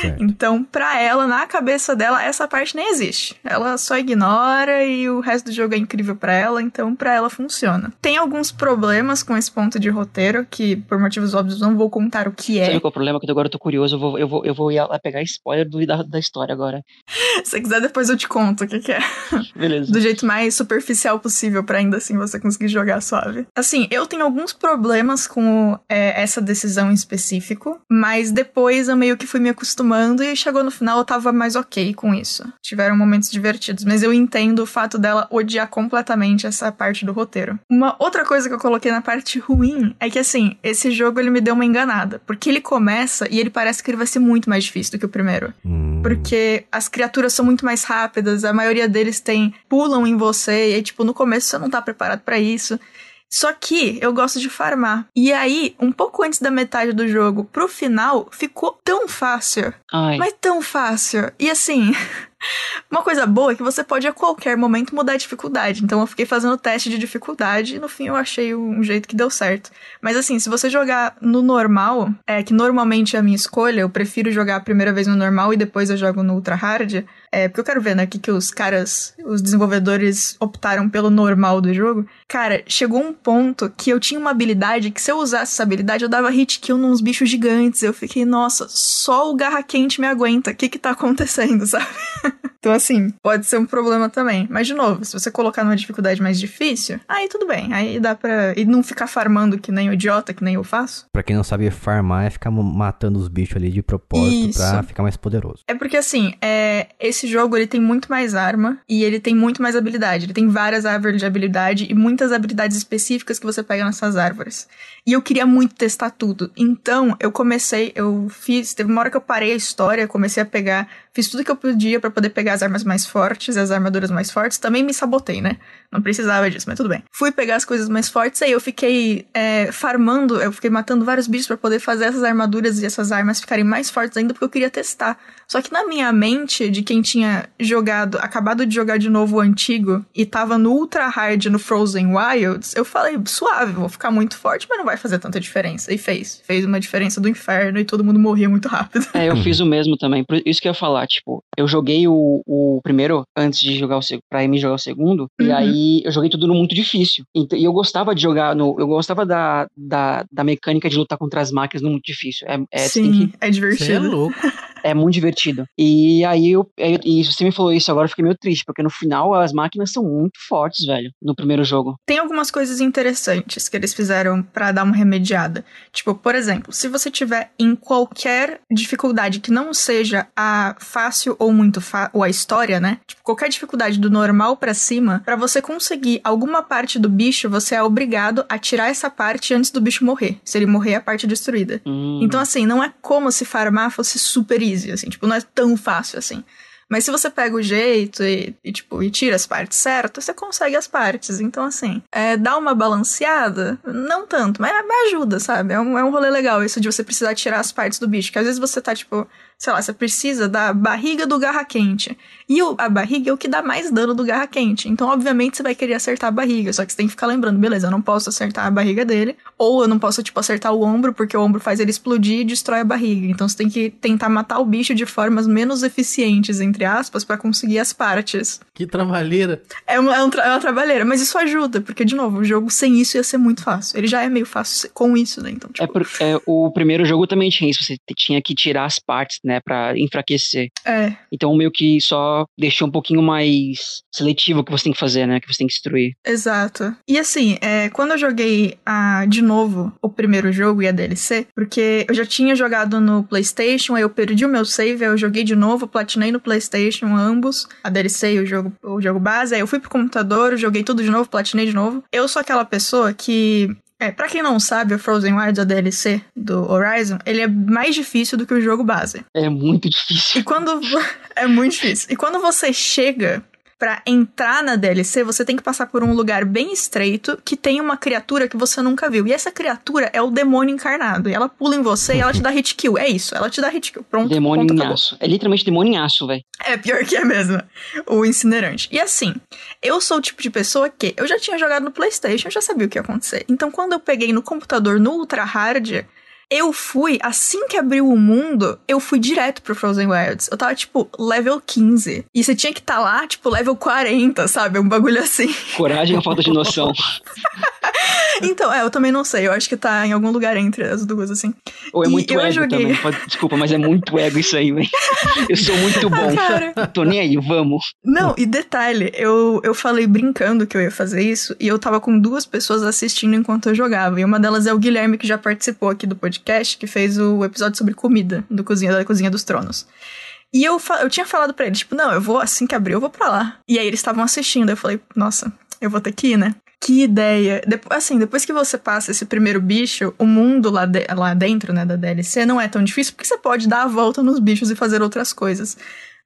certo. Então, pra ela, na cabeça dela, essa parte nem existe. Ela só ignora e o resto do jogo é incrível pra ela, então pra ela funciona. Tem alguns problemas com esse ponto de roteiro, que por motivos óbvios não vou contar o que é. Sabe qual é o problema? Que agora eu tô curioso, eu vou, eu vou, eu vou ir lá pegar spoiler do, da, da história agora. Se você quiser, depois eu te conto o que, que é. Beleza. Do jeito mais superficial possível, pra ainda assim você conseguir jogar suave. Assim, eu tenho alguns problemas com é, essa decisão em específico, mas depois eu meio que fui me acostumando e chegou no final eu tava mais ok com isso. Tiveram momentos divertidos, mas eu entendo o fato dela odiar completamente essa parte do roteiro. Uma outra coisa que eu coloquei na parte ruim é que, assim, esse jogo ele me deu uma enganada, porque ele começa e ele parece que ele vai ser muito mais difícil do que o primeiro. Hum, Porque as criaturas são muito mais rápidas, a maioria deles tem pulam em você, e aí, tipo, no começo você não tá preparado pra isso. Só que eu gosto de farmar. E aí, um pouco antes da metade do jogo, pro final, ficou tão fácil. Ai, Mas tão fácil. E assim, uma coisa boa é que você pode a qualquer momento mudar a dificuldade. Então eu fiquei fazendo teste de dificuldade e no fim eu achei um jeito que deu certo. Mas assim, se você jogar no normal, é que normalmente é a minha escolha, eu prefiro jogar a primeira vez no normal e depois eu jogo no ultra hard. É, porque eu quero ver, né, o que, que os caras, os desenvolvedores optaram pelo normal do jogo. Cara, chegou um ponto que eu tinha uma habilidade que se eu usasse essa habilidade, eu dava hit kill nos bichos gigantes. Eu fiquei, nossa, só o garra quente me aguenta. O que que tá acontecendo, sabe? Então, assim, pode ser um problema também. Mas, de novo, se você colocar numa dificuldade mais difícil, aí tudo bem. Aí dá pra. E não ficar farmando que nem o idiota, que nem eu faço. Pra quem não sabe, farmar é ficar matando os bichos ali de propósito Isso. pra ficar mais poderoso. É porque, assim, é... esse jogo ele tem muito mais arma e ele tem muito mais habilidade. Ele tem várias árvores de habilidade e muitas habilidades específicas que você pega nessas árvores. E eu queria muito testar tudo. Então, eu comecei, eu fiz. Teve uma hora que eu parei a história, comecei a pegar. Fiz tudo que eu podia pra poder pegar as armas mais fortes, as armaduras mais fortes. Também me sabotei, né? Não precisava disso, mas tudo bem. Fui pegar as coisas mais fortes, aí eu fiquei é, farmando, eu fiquei matando vários bichos pra poder fazer essas armaduras e essas armas ficarem mais fortes ainda, porque eu queria testar. Só que na minha mente, de quem tinha jogado, acabado de jogar de novo o antigo e tava no Ultra Hard no Frozen Wilds, eu falei, suave, vou ficar muito forte, mas não vai fazer tanta diferença. E fez. Fez uma diferença do inferno e todo mundo morria muito rápido. É, eu fiz o mesmo também. Por isso que eu ia falar, tipo, eu joguei o, o primeiro antes de jogar o segundo, pra mim jogar o segundo, e Uhum. aí eu joguei tudo no muito difícil. Então, e eu gostava de jogar no. Eu gostava da, da, da mecânica de lutar contra as máquinas no muito difícil. É, é, Sim, que- é Você é divertido. louco. é muito divertido. E aí eu. E você me falou isso agora, eu fiquei meio triste, porque no final as máquinas são muito fortes, velho, no primeiro jogo. Tem algumas coisas interessantes que eles fizeram pra dar uma remediada. Tipo, por exemplo, se você tiver em qualquer dificuldade que não seja a fácil ou muito fa ou a história, né? Tipo, qualquer dificuldade do normal pra cima, pra você conseguir alguma parte do bicho, você é obrigado a tirar essa parte antes do bicho morrer. Se ele morrer, a parte é destruída. Hum. Então, assim, não é como se farmar fosse super easy, assim, tipo, não é tão fácil assim. Mas se você pega o jeito e, e, tipo, e tira as partes certas, você consegue as partes. Então, assim, é, dá uma balanceada, não tanto, mas, ajuda, sabe? É um, é um rolê legal isso de você precisar tirar as partes do bicho. Que às vezes você tá, tipo, sei lá, você precisa da barriga do garra quente. E o- a barriga é o que dá mais dano do garra quente. Então, obviamente, você vai querer acertar a barriga. Só que você tem que ficar lembrando, beleza, eu não posso acertar a barriga dele. Ou eu não posso, tipo, acertar o ombro, porque o ombro faz ele explodir e destrói a barriga. Então você tem que tentar matar o bicho de formas menos eficientes, entre aspas, pra conseguir as partes. Que trabalheira. É uma, é um tra- é uma trabalheira, mas isso ajuda, porque, de novo, o jogo sem isso ia ser muito fácil. Ele já é meio fácil com isso, né? Então, tipo, É, por- é, o primeiro jogo também tinha isso, você tinha que tirar as partes, né, pra enfraquecer. é. Então meio que só deixou um pouquinho mais seletivo o que você tem que fazer, né, que você tem que destruir. Exato. E assim, é, quando eu joguei ah, de novo o primeiro jogo e a DLC, porque eu já tinha jogado no PlayStation, aí eu perdi o meu save, aí eu joguei de novo, platinei no PlayStation ambos, a DLC e o jogo, o jogo base, aí eu fui pro computador, joguei tudo de novo, platinei de novo. Eu sou aquela pessoa que é, pra quem não sabe, o Frozen Wilds, a DLC do Horizon, ele é mais difícil do que o jogo base. É muito difícil. E quando. é muito difícil. E quando você chega pra entrar na DLC, você tem que passar por um lugar bem estreito que tem uma criatura que você nunca viu. E essa criatura é o demônio encarnado. E ela pula em você e ela te dá hit kill. É isso, ela te dá hit kill. Pronto, Demônio ponto, em aço. É literalmente demônio em aço, velho. É pior que é mesmo. O incinerante. E assim, eu sou o tipo de pessoa que eu já tinha jogado no PlayStation, eu já sabia o que ia acontecer. Então, quando eu peguei no computador no Ultra Hard, eu fui, assim que abriu o mundo, eu fui direto pro Frozen Wilds. Eu tava, tipo, level 15. E você tinha que estar lá, tipo, level 40, sabe? Um bagulho assim. Coragem ou falta de noção. Então, é, eu também não sei. Eu acho que tá em algum lugar entre as duas, assim. Ou é E muito ego joguei. também. Desculpa, mas é muito ego isso aí, velho. Eu sou muito bom. Cara. Tô nem aí, vamos. Não, e detalhe, eu, eu falei brincando que eu ia fazer isso, e eu tava com duas pessoas assistindo enquanto eu jogava. E uma delas é o Guilherme, que já participou aqui do podcast, que fez o episódio sobre comida, do cozinha, da Cozinha dos Tronos. E eu, eu tinha falado pra ele, tipo, não, eu vou, assim que abrir, eu vou pra lá. E aí eles estavam assistindo, eu falei, nossa, eu vou ter que ir, né? Que ideia. Depo- assim, depois que você passa esse primeiro bicho, o mundo lá, de- lá dentro, né, da DLC, não é tão difícil, porque você pode dar a volta nos bichos e fazer outras coisas.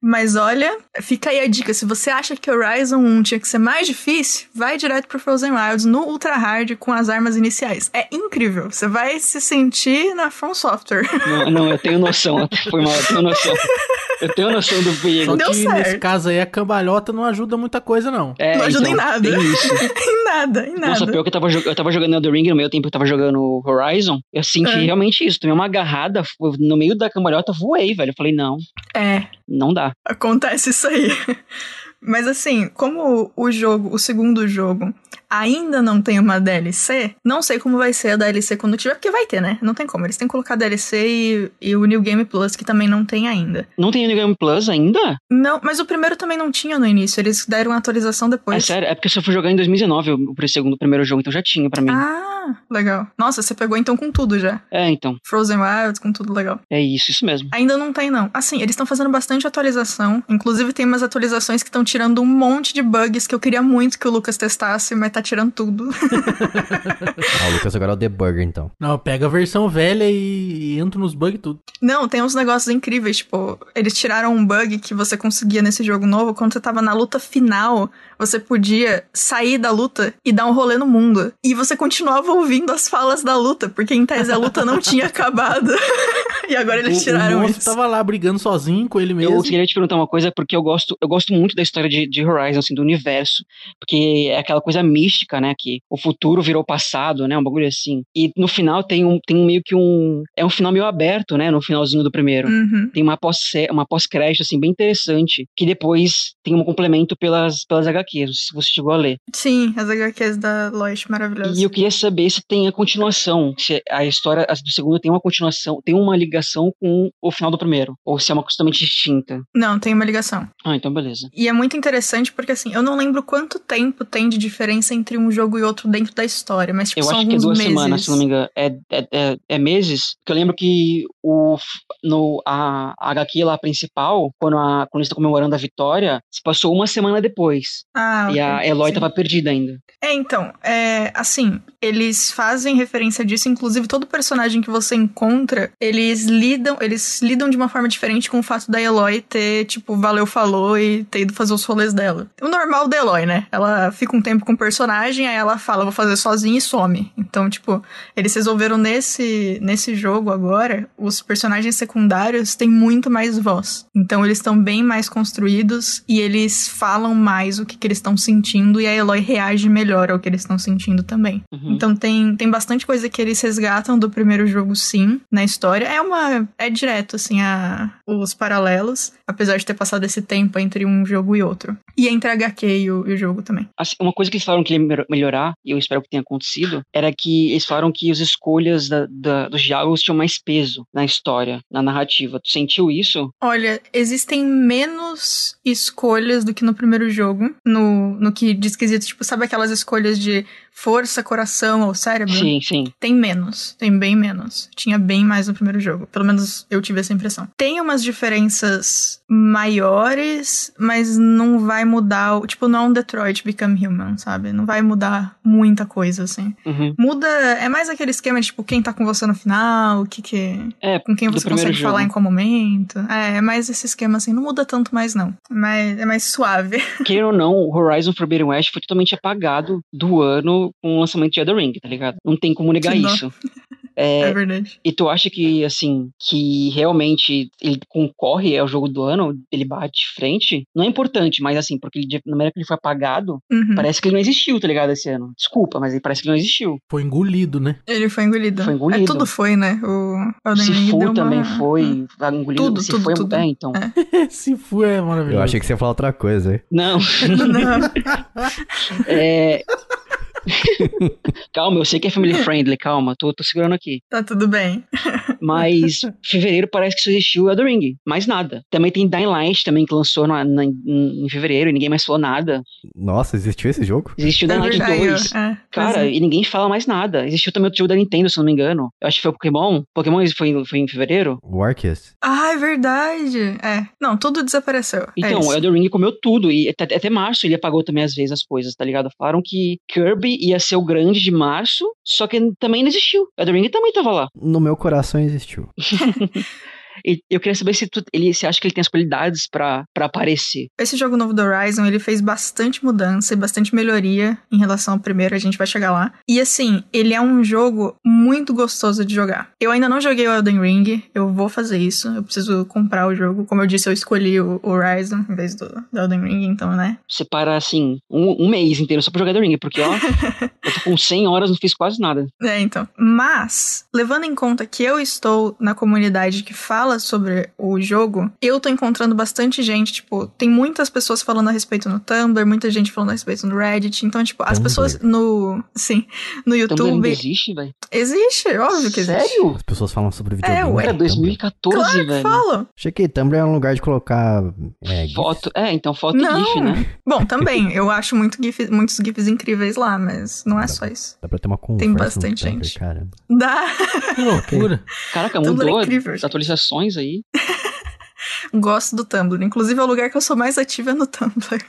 Mas olha, fica aí a dica. Se você acha que Horizon 1 tinha que ser mais difícil, vai direto pro Frozen Wilds no Ultra Hard com as armas iniciais. É incrível. Você vai se sentir na From Software. Não, não, eu tenho noção. Foi mal, eu tenho noção. Eu tenho noção do Só perigo. Deu que certo. nesse caso aí a cambalhota não ajuda muita coisa, não. É, não ajuda em então, nada. Tem isso. em nada, em nada. Nossa, pior que eu tava, eu tava jogando Elden Ring no meio tempo que eu tava jogando Horizon. Eu senti É. realmente isso. Tomei uma agarrada no meio da cambalhota, voei, velho. Eu falei, não, É, não dá. Acontece isso aí. Mas assim, como o jogo, o segundo jogo, ainda não tem uma DLC, não sei como vai ser a DLC quando tiver, porque vai ter, né? Não tem como. Eles têm que colocar DLC e, e o New Game Plus, que também não tem ainda. Não tem New Game Plus ainda? Não, mas o primeiro também não tinha no início. Eles deram uma atualização depois. É sério? É porque eu só fui jogar em 2019 o, segundo, o primeiro jogo, então já tinha pra mim. Ah, legal. Nossa, você pegou então com tudo já. É, então. Frozen Wilds, com tudo legal. É isso, isso mesmo. Ainda não tem, não. Assim, eles estão fazendo bastante atualização. Inclusive, tem umas atualizações que estão tirando um monte de bugs que eu queria muito que o Lucas testasse, mas tá tirando tudo. Ah, o Lucas agora é o debugger, então. Não, pega a versão velha e, e entra nos bugs e tudo. Não, tem uns negócios incríveis, tipo, eles tiraram um bug que você conseguia nesse jogo novo, quando você tava na luta final, você podia sair da luta e dar um rolê no mundo. E você continuava ouvindo as falas da luta, porque em tese a luta não tinha acabado. e agora eles O- tiraram o monstro isso. tava lá brigando sozinho com ele mesmo. Eu queria te perguntar uma coisa, porque eu gosto, eu gosto muito da história de, de Horizon, assim, do universo. Porque é aquela coisa mística, né? Que o futuro virou passado, né? Um bagulho assim. E no final tem um, tem meio que um. É um final meio aberto, né? No finalzinho do primeiro. Uhum. Tem uma pós uma pós-crédito, assim, bem interessante. Que depois tem um complemento pelas, pelas HQs, se você chegou a ler. Sim, as HQs da Lois maravilhosas. E eu queria saber se tem a continuação, se a história do segundo tem uma continuação, tem uma ligação com o final do primeiro, ou se é uma coisa distinta. Não, tem uma ligação. Ah, então beleza. E é muito interessante porque, assim, eu não lembro quanto tempo tem de diferença entre um jogo e outro dentro da história, mas, tipo, Eu são acho que é alguns duas meses. semanas, se não me engano. É, é, é, é meses? Porque eu lembro que o, no, a, a HQ lá principal, quando, a, quando eles estão comemorando a vitória, se passou uma semana depois. Ah, e a Eloy sim. tava perdida ainda. É, então, é, assim, eles fazem referência disso, inclusive todo personagem que você encontra, eles lidam, eles lidam de uma forma diferente com o fato da Eloy ter, tipo, valeu, falou e ter ido fazer os rolês dela. O normal da Eloy, né? Ela fica um tempo com o personagem, aí ela fala, vou fazer sozinha e some. Então, tipo, eles resolveram nesse, nesse jogo agora, os personagens secundários têm muito mais voz. Então, eles estão bem mais construídos e eles falam mais o que, que eles estão sentindo e a Eloy reage melhor ao que eles estão sentindo também. Uhum. Então tem, tem bastante coisa que eles resgatam do primeiro jogo, sim, na história. É uma. É direto, assim, a, os paralelos, apesar de ter passado esse tempo entre um jogo e outro. E entre a HQ e o, e o jogo também. Assim, uma coisa que eles falaram que ia melhor- melhorar, e eu espero que tenha acontecido, era que eles falaram que as escolhas da- da- dos diálogos tinham mais peso na história, na narrativa. Tu sentiu isso? Olha, existem menos escolhas do que no primeiro jogo. No, no que diz quesito, tipo, sabe aquelas escolhas de força, coração ou cérebro? Sim, sim. Tem menos, tem bem menos. Tinha bem mais no primeiro jogo. Pelo menos eu tive essa impressão. Tem umas diferenças maiores, mas não vai mudar. o- Tipo, não é um Detroit Become Human, sabe? Não vai mudar muita coisa, assim. Uhum. Muda. É mais aquele esquema de, tipo, quem tá com você no final, o que que. É, Com quem você consegue falar jogo. em qual momento. É, é mais esse esquema, assim. Não muda tanto mais, não. Mas é mais suave. queira ou não, o Horizon Forbidden West foi totalmente apagado do ano com o lançamento de Elden Ring, tá ligado? Não tem como negar dó. isso. É, É, verdade. e tu acha que, assim, que realmente ele concorre ao jogo do ano, ele bate de frente? Não é importante, mas assim, porque ele, na maneira que ele foi apagado, Uhum. parece que ele não existiu, tá ligado, esse ano. Desculpa, mas ele parece que ele não existiu. Foi engolido, né? Ele foi engolido. Foi engolido. É, tudo foi, né? O Elden Ring Sifu deu uma- também foi engolido. Tudo, Sifu tudo, é- tudo. É, então. É. Se for, é maravilhoso. Eu achei que você ia falar outra coisa. hein? Não, Não. é... calma, eu sei que é family friendly, calma, tô, tô segurando aqui. Tá tudo bem. Mas fevereiro parece que só existiu o Elden Ring, mais nada. Também tem Dying Light também que lançou na- na- em, fevereiro e ninguém mais falou nada. Nossa, existiu esse jogo? Existiu Dying É Light verdade, 2. é. Cara, Pois é. e ninguém fala mais nada. Existiu também outro jogo da Nintendo, se eu não me engano. Eu acho que foi o Pokémon. Pokémon foi, foi em fevereiro? O Arceus. Ah, é verdade. É. Não, tudo desapareceu. é Então, isso. o Elden Ring comeu tudo. E até, até março ele apagou também às vezes as coisas, tá ligado? Falaram que Kirby ia ser o grande de março, só que também não existiu. Elden Ring também tava lá. No meu coração existiu. E eu queria saber se tu, ele, você acha que ele tem as qualidades pra pra aparecer. Esse jogo novo do Horizon, ele fez bastante mudança e bastante melhoria em relação ao primeiro, a gente vai chegar lá. E assim, ele é um jogo muito gostoso de jogar. Eu ainda não joguei o Elden Ring, eu vou fazer isso, eu preciso comprar o jogo. Como eu disse, eu escolhi o Horizon em vez do, do Elden Ring, então, né? Você para, assim, um, um mês inteiro só pra jogar Elden Ring, porque, ó, eu tô com 100 horas, não fiz quase nada. É, então. Mas, levando em conta que eu estou na comunidade que fala fala sobre o jogo, eu tô encontrando bastante gente, tipo, tem muitas pessoas falando a respeito no Tumblr, muita gente falando a respeito no Reddit. Então, tipo, as Tumblr? pessoas no. Sim, no Tumblr ainda YouTube. existe, velho? Existe, óbvio que existe. Sério? As pessoas falam sobre videogame. ué. Cara, no Tumblr. 2014, Claro que velho. falam. Achei que Tumblr é um lugar de colocar. É, GIFs. Foto. É, então foto e Não. GIF, né? Bom, também, eu acho muito gif- muitos GIFs incríveis lá, mas não é só isso. Dá pra ter uma conversa. no bastante Tumblr, gente. Caramba. Dá. Que loucura. Caraca, Tumblr é mudou incrível, as gente. Atualizações aí. Gosto do Tumblr. Inclusive, é o lugar que eu sou mais ativa é no Tumblr.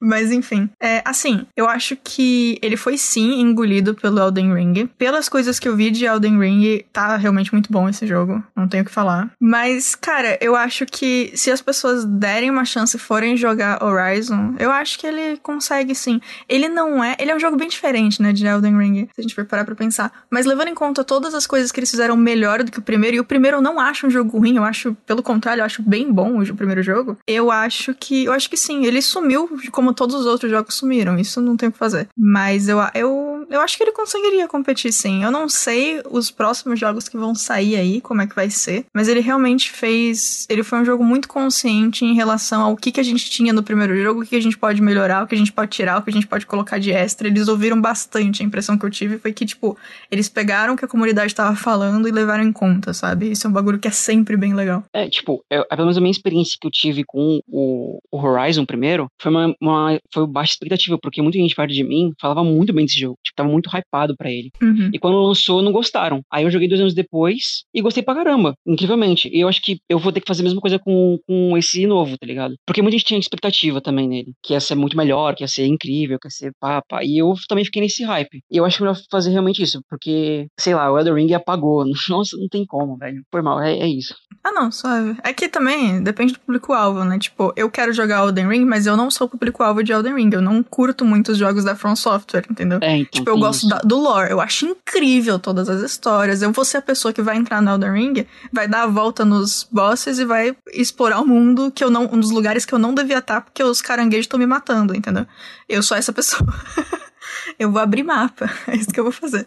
Mas enfim, é, assim, eu acho que ele foi sim engolido pelo Elden Ring. Pelas coisas que eu vi de Elden Ring, tá realmente muito bom esse jogo, não tenho o que falar. Mas, cara, eu acho que se as pessoas derem uma chance e forem jogar Horizon, eu acho que ele consegue sim. Ele não é. Ele é um jogo bem diferente, né, de Elden Ring, se a gente for parar pra pensar. Mas levando em conta todas as coisas que eles fizeram melhor do que o primeiro, e o primeiro eu não acho um jogo ruim, eu acho, pelo contrário, eu acho bem bom o primeiro jogo. Eu acho que. Eu acho que sim, ele sumiu como todos os outros jogos sumiram. Isso não tem o que fazer. Mas eu, eu, eu acho que ele conseguiria competir sim. Eu não sei os próximos jogos que vão sair aí, como é que vai ser. Mas ele realmente fez. Ele foi um jogo muito consciente em relação ao que, que a gente tinha no primeiro jogo, o que a gente pode melhorar, o que a gente pode tirar, o que a gente pode colocar de extra. Eles ouviram bastante. A impressão que eu tive foi que, tipo, eles pegaram o que a comunidade tava falando e levaram em conta, sabe? Isso é um bagulho que é sempre bem legal. É, tipo, eu, pelo menos a minha experiência que eu tive com o, o Horizon primeiro foi uma, uma- foi baixa expectativa, porque muita gente perto de mim falava muito bem desse jogo, tipo, tava muito hypado pra ele. Uhum. E quando lançou, não gostaram. Aí eu joguei dois anos depois e gostei pra caramba, incrivelmente. E eu acho que eu vou ter que fazer a mesma coisa com, com esse novo, tá ligado? Porque muita gente tinha expectativa também nele, que ia ser muito melhor, que ia ser incrível, que ia ser papa. E eu também fiquei nesse hype. E eu acho melhor fazer realmente isso, porque, sei lá, o Elder Ring apagou. Nossa, não tem como, velho. Foi mal, é, é isso. Ah, não, suave. É que também depende do público-alvo, né? Tipo, eu quero jogar Elden Ring, mas eu não sou público-alvo de Elden Ring. Eu não curto muito os jogos da From Software, entendeu? É, então. Tipo, eu tem gosto da- do lore, eu acho incrível todas as histórias. Eu vou ser a pessoa que vai entrar no Elden Ring, vai dar a volta nos bosses e vai explorar o mundo que eu não. Um dos lugares que eu não devia estar, porque os caranguejos estão me matando, entendeu? Eu sou essa pessoa. eu vou abrir mapa, é isso que eu vou fazer.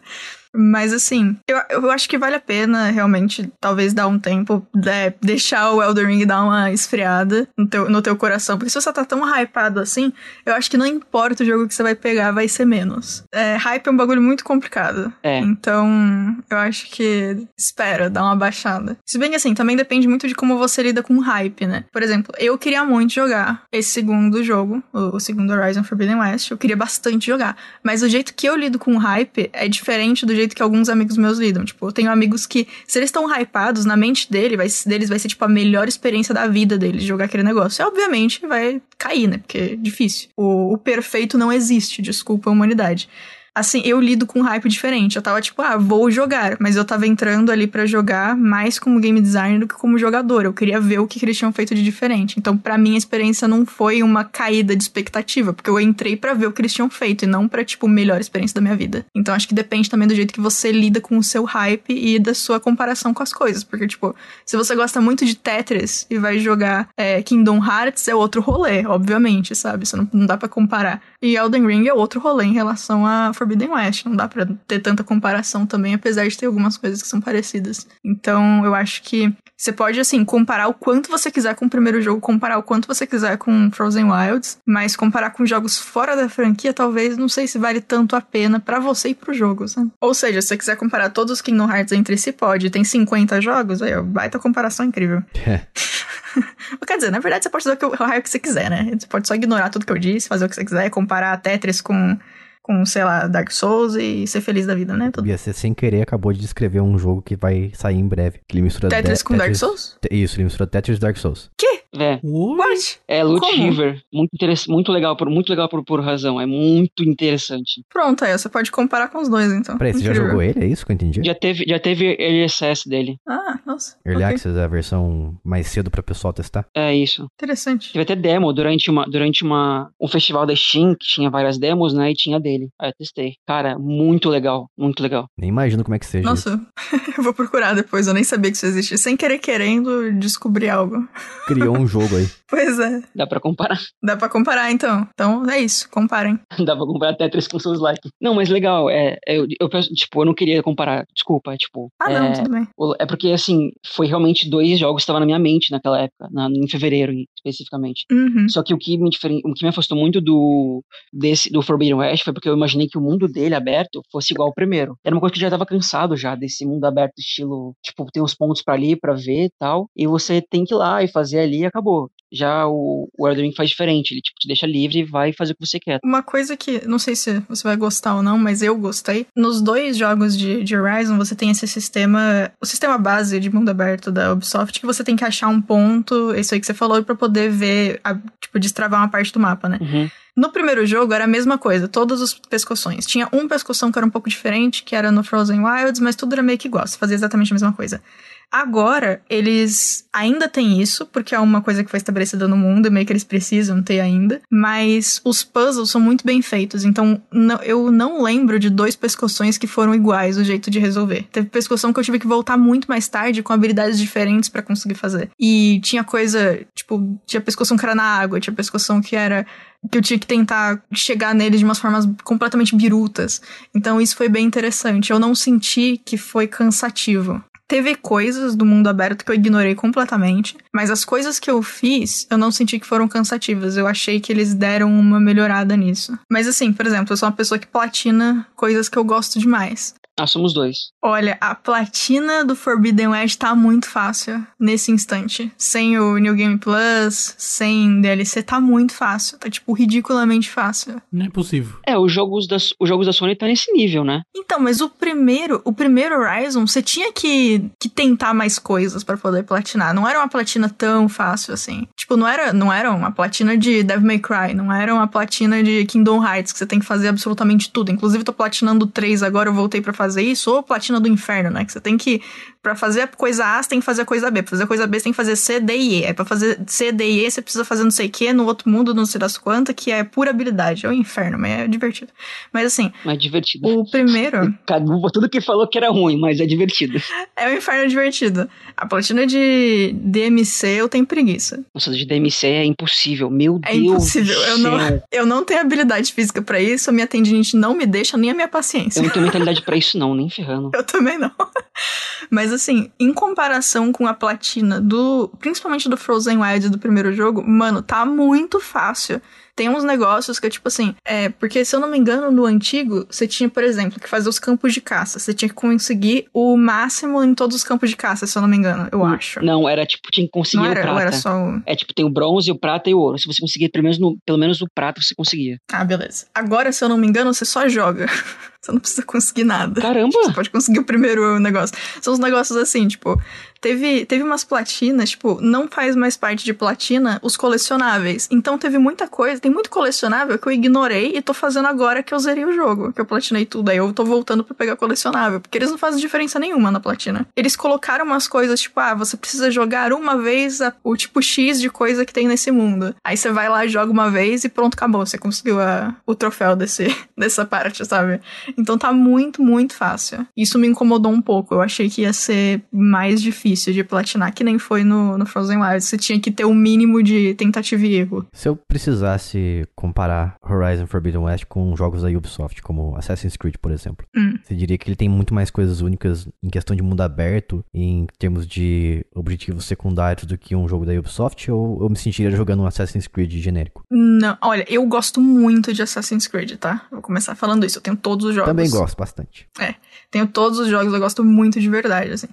Mas assim, eu, eu acho que vale a pena realmente, talvez dar um tempo, é, deixar o Elden Ring dar uma esfriada no teu, no teu coração. Porque se você tá tão hypado assim, eu acho que não importa o jogo que você vai pegar, vai ser menos. É, hype é um bagulho muito complicado. É. Então, eu acho que espera, dá uma baixada. Se bem que assim, também depende muito de como você lida com hype, né? Por exemplo, eu queria muito jogar esse segundo jogo, o, o segundo Horizon Forbidden West. Eu queria bastante jogar. Mas o jeito que eu lido com hype é diferente do jeito que alguns amigos meus lidam. Tipo, eu tenho amigos que, se eles estão hypados, na mente dele, vai, deles vai ser, tipo, a melhor experiência da vida deles jogar aquele negócio. E, obviamente, vai cair, né? Porque é difícil. O, o perfeito não existe, desculpa a humanidade. Assim, eu lido com um hype diferente. Eu tava tipo, ah, vou jogar. Mas eu tava entrando ali pra jogar mais como game designer do que como jogador. Eu queria ver o que, que eles tinham feito de diferente. Então, pra mim, a experiência não foi uma caída de expectativa. Porque eu entrei pra ver o que eles tinham feito e não pra, tipo, melhor experiência da minha vida. Então, acho que depende também do jeito que você lida com o seu hype e da sua comparação com as coisas. Porque, tipo, se você gosta muito de Tetris e vai jogar é, Kingdom Hearts, é outro rolê, obviamente, sabe? Você não, não dá pra comparar. E Elden Ring é outro rolê em relação a Forbidden West. Não dá pra ter tanta comparação também, apesar de ter algumas coisas que são parecidas. Então, eu acho que você pode, assim, comparar o quanto você quiser com o primeiro jogo, comparar o quanto você quiser com Frozen Wilds, mas comparar com jogos fora da franquia, talvez, não sei se vale tanto a pena pra você e pro jogo, sabe? Ou seja, se você quiser comparar todos os Kingdom Hearts entre si, pode. Tem 50 jogos, aí, ó, baita comparação incrível. É. Quer dizer, na verdade, você pode fazer o raio que você quiser, né? Você pode só ignorar tudo que eu disse, fazer o que você quiser, comparar Tetris com, com sei lá, Dark Souls e ser feliz da vida, né? Tudo. Bia, você sem querer acabou de descrever um jogo que vai sair em breve. Que ele mistura Tetris de- com Dark Souls? Isso, ele mistura Tetris e Dark Souls. É. What? É, Loot Como? River. Muito, interess- muito legal, por, muito legal por, por razão. É muito interessante. Pronto, aí você pode comparar com os dois, então. Peraí, você já jogou ele? É isso que eu entendi? Já teve, já teve Early Access dele. Ah, nossa. Early ok. Access é a versão mais cedo pra pessoal testar. É isso. Interessante. Teve até demo durante, uma, durante uma, um festival da Steam, que tinha várias demos, né? E tinha dele. Aí eu testei. Cara, muito legal. Muito legal. Nem imagino como é que seja. isso. Nossa, eu vou procurar depois, eu nem sabia que isso existia. Sem querer querendo, descobri algo. Criou um um jogo aí. Pois é. Dá pra comparar. Dá pra comparar, então. Então é isso, comparem. Dá pra comparar Tetris com seus likes. Não, mas legal, é, eu, eu penso, tipo, eu não queria comparar, desculpa, tipo. Ah, é, não, tudo bem. É porque, assim, foi realmente dois jogos que estavam na minha mente naquela época, na- em fevereiro especificamente. Uhum. Só que o que me, diferen... o que me afastou muito do, desse, do Forbidden West foi porque eu imaginei que o mundo dele aberto fosse igual ao primeiro. Era uma coisa que eu já tava cansado já desse mundo aberto, estilo, tipo, tem uns pontos pra ali, pra ver e tal, e você tem que ir lá e fazer ali acabou. Já o, o Elden Ring faz diferente, ele tipo, te deixa livre e vai fazer o que você quer. Uma coisa que, não sei se você vai gostar ou não, mas eu gostei. Nos dois jogos de, de Horizon, você tem esse sistema, o sistema base de mundo aberto da Ubisoft, que você tem que achar um ponto, isso aí que você falou, pra poder ver, a- tipo, destravar uma parte do mapa, né? Uhum. No primeiro jogo era a mesma coisa, todos os pescoções. Tinha um pescoção que era um pouco diferente, que era no Frozen Wilds, mas tudo era meio que igual, você fazia exatamente a mesma coisa. Agora, eles ainda têm isso, porque é uma coisa que foi estabelecida no mundo e meio que eles precisam ter ainda. Mas os puzzles são muito bem feitos, então não- eu não lembro de dois pescoções que foram iguais o jeito de resolver. Teve pescoção que eu tive que voltar muito mais tarde com habilidades diferentes pra conseguir fazer. E tinha coisa, tipo, tinha pescoção que era na água, tinha pescoção que era que eu tinha que tentar chegar nele de umas formas completamente birutas. Então isso foi bem interessante. Eu não senti que foi cansativo. Teve coisas do mundo aberto que eu ignorei completamente, mas as coisas que eu fiz, eu não senti que foram cansativas. Eu achei que eles deram uma melhorada nisso. Mas assim, por exemplo, eu sou uma pessoa que platina coisas que eu gosto demais. Ah, somos dois. Olha, a platina do Forbidden West tá muito fácil nesse instante. Sem o New Game Plus, sem DLC, tá muito fácil. Tá, tipo, ridiculamente fácil. Não é possível. É, os jogos, da, os jogos da Sony tá nesse nível, né? Então, mas o primeiro, o primeiro Horizon, você tinha que, que tentar mais coisas pra poder platinar. Não era uma platina tão fácil assim. Tipo, não era, não era uma platina de Devil May Cry, não era uma platina de Kingdom Hearts, que você tem que fazer absolutamente tudo. Inclusive, tô platinando 3 agora, eu voltei pra fazer isso, ou platina do inferno, né? Que você tem que. Pra fazer a coisa A, você tem que fazer a coisa B. Pra fazer a coisa B, você tem que fazer C, D e E. Aí pra fazer C, D e E, você precisa fazer não sei o que no outro mundo, não sei das quantas, que é pura habilidade. É o inferno, mas é divertido. Mas assim, Mas é divertido. o primeiro. Tudo que falou que era ruim, mas é divertido. É um inferno divertido. A platina de DMC eu tenho preguiça. Nossa, de DMC é impossível. Meu É Deus. impossível. do Eu não, eu não tenho habilidade física pra isso, a minha tendinite não me deixa, nem a minha paciência. Eu não tenho mentalidade pra isso, não, nem ferrando. Eu também não. Mas assim, em comparação com a platina do. Principalmente do Frozen Wild do primeiro jogo, mano, tá muito fácil. Tem uns negócios que é tipo assim, é, porque se eu não me engano, no antigo, você tinha, por exemplo, que fazer os campos de caça. Você tinha que conseguir o máximo em todos os campos de caça, se eu não me engano, eu acho. Não, era tipo, tinha que conseguir Não o era, prata. era só o. É tipo, tem o bronze, o prata e o ouro. Se você conseguir pelo menos, no, pelo menos o prata, você conseguia. Ah, beleza. Agora, se eu não me engano, você só joga. Você não precisa conseguir nada. Caramba! Você pode conseguir o primeiro negócio. São os negócios assim, tipo, teve, teve umas platinas, tipo, não faz mais parte de platina os colecionáveis. Então teve muita coisa, tem muito colecionável que eu ignorei e tô fazendo agora que eu zerei o jogo, que eu platinei tudo. Aí eu tô voltando pra pegar colecionável, porque eles não fazem diferença nenhuma na platina. Eles colocaram umas coisas, tipo, ah, você precisa jogar uma vez a- o tipo X de coisa que tem nesse mundo. Aí você vai lá, joga uma vez e pronto, acabou. Você conseguiu a- o troféu desse, dessa parte, sabe? Então tá muito, muito fácil. Isso me incomodou um pouco. Eu achei que ia ser mais difícil de platinar, que nem foi no, no Frozen Wilds. Você tinha que ter o mínimo de tentativa e erro. Se eu precisasse comparar Horizon Forbidden West com jogos da Ubisoft, como Assassin's Creed, por exemplo, Hum. você diria que ele tem muito mais coisas únicas em questão de mundo aberto, em termos de objetivos secundários do que um jogo da Ubisoft, ou eu me sentiria jogando um Assassin's Creed genérico? Não, olha, eu gosto muito de Assassin's Creed, tá? Vou começar falando isso. Eu tenho todos os jogos. Também gosto bastante. Tenho todos os jogos, eu gosto muito de verdade, assim.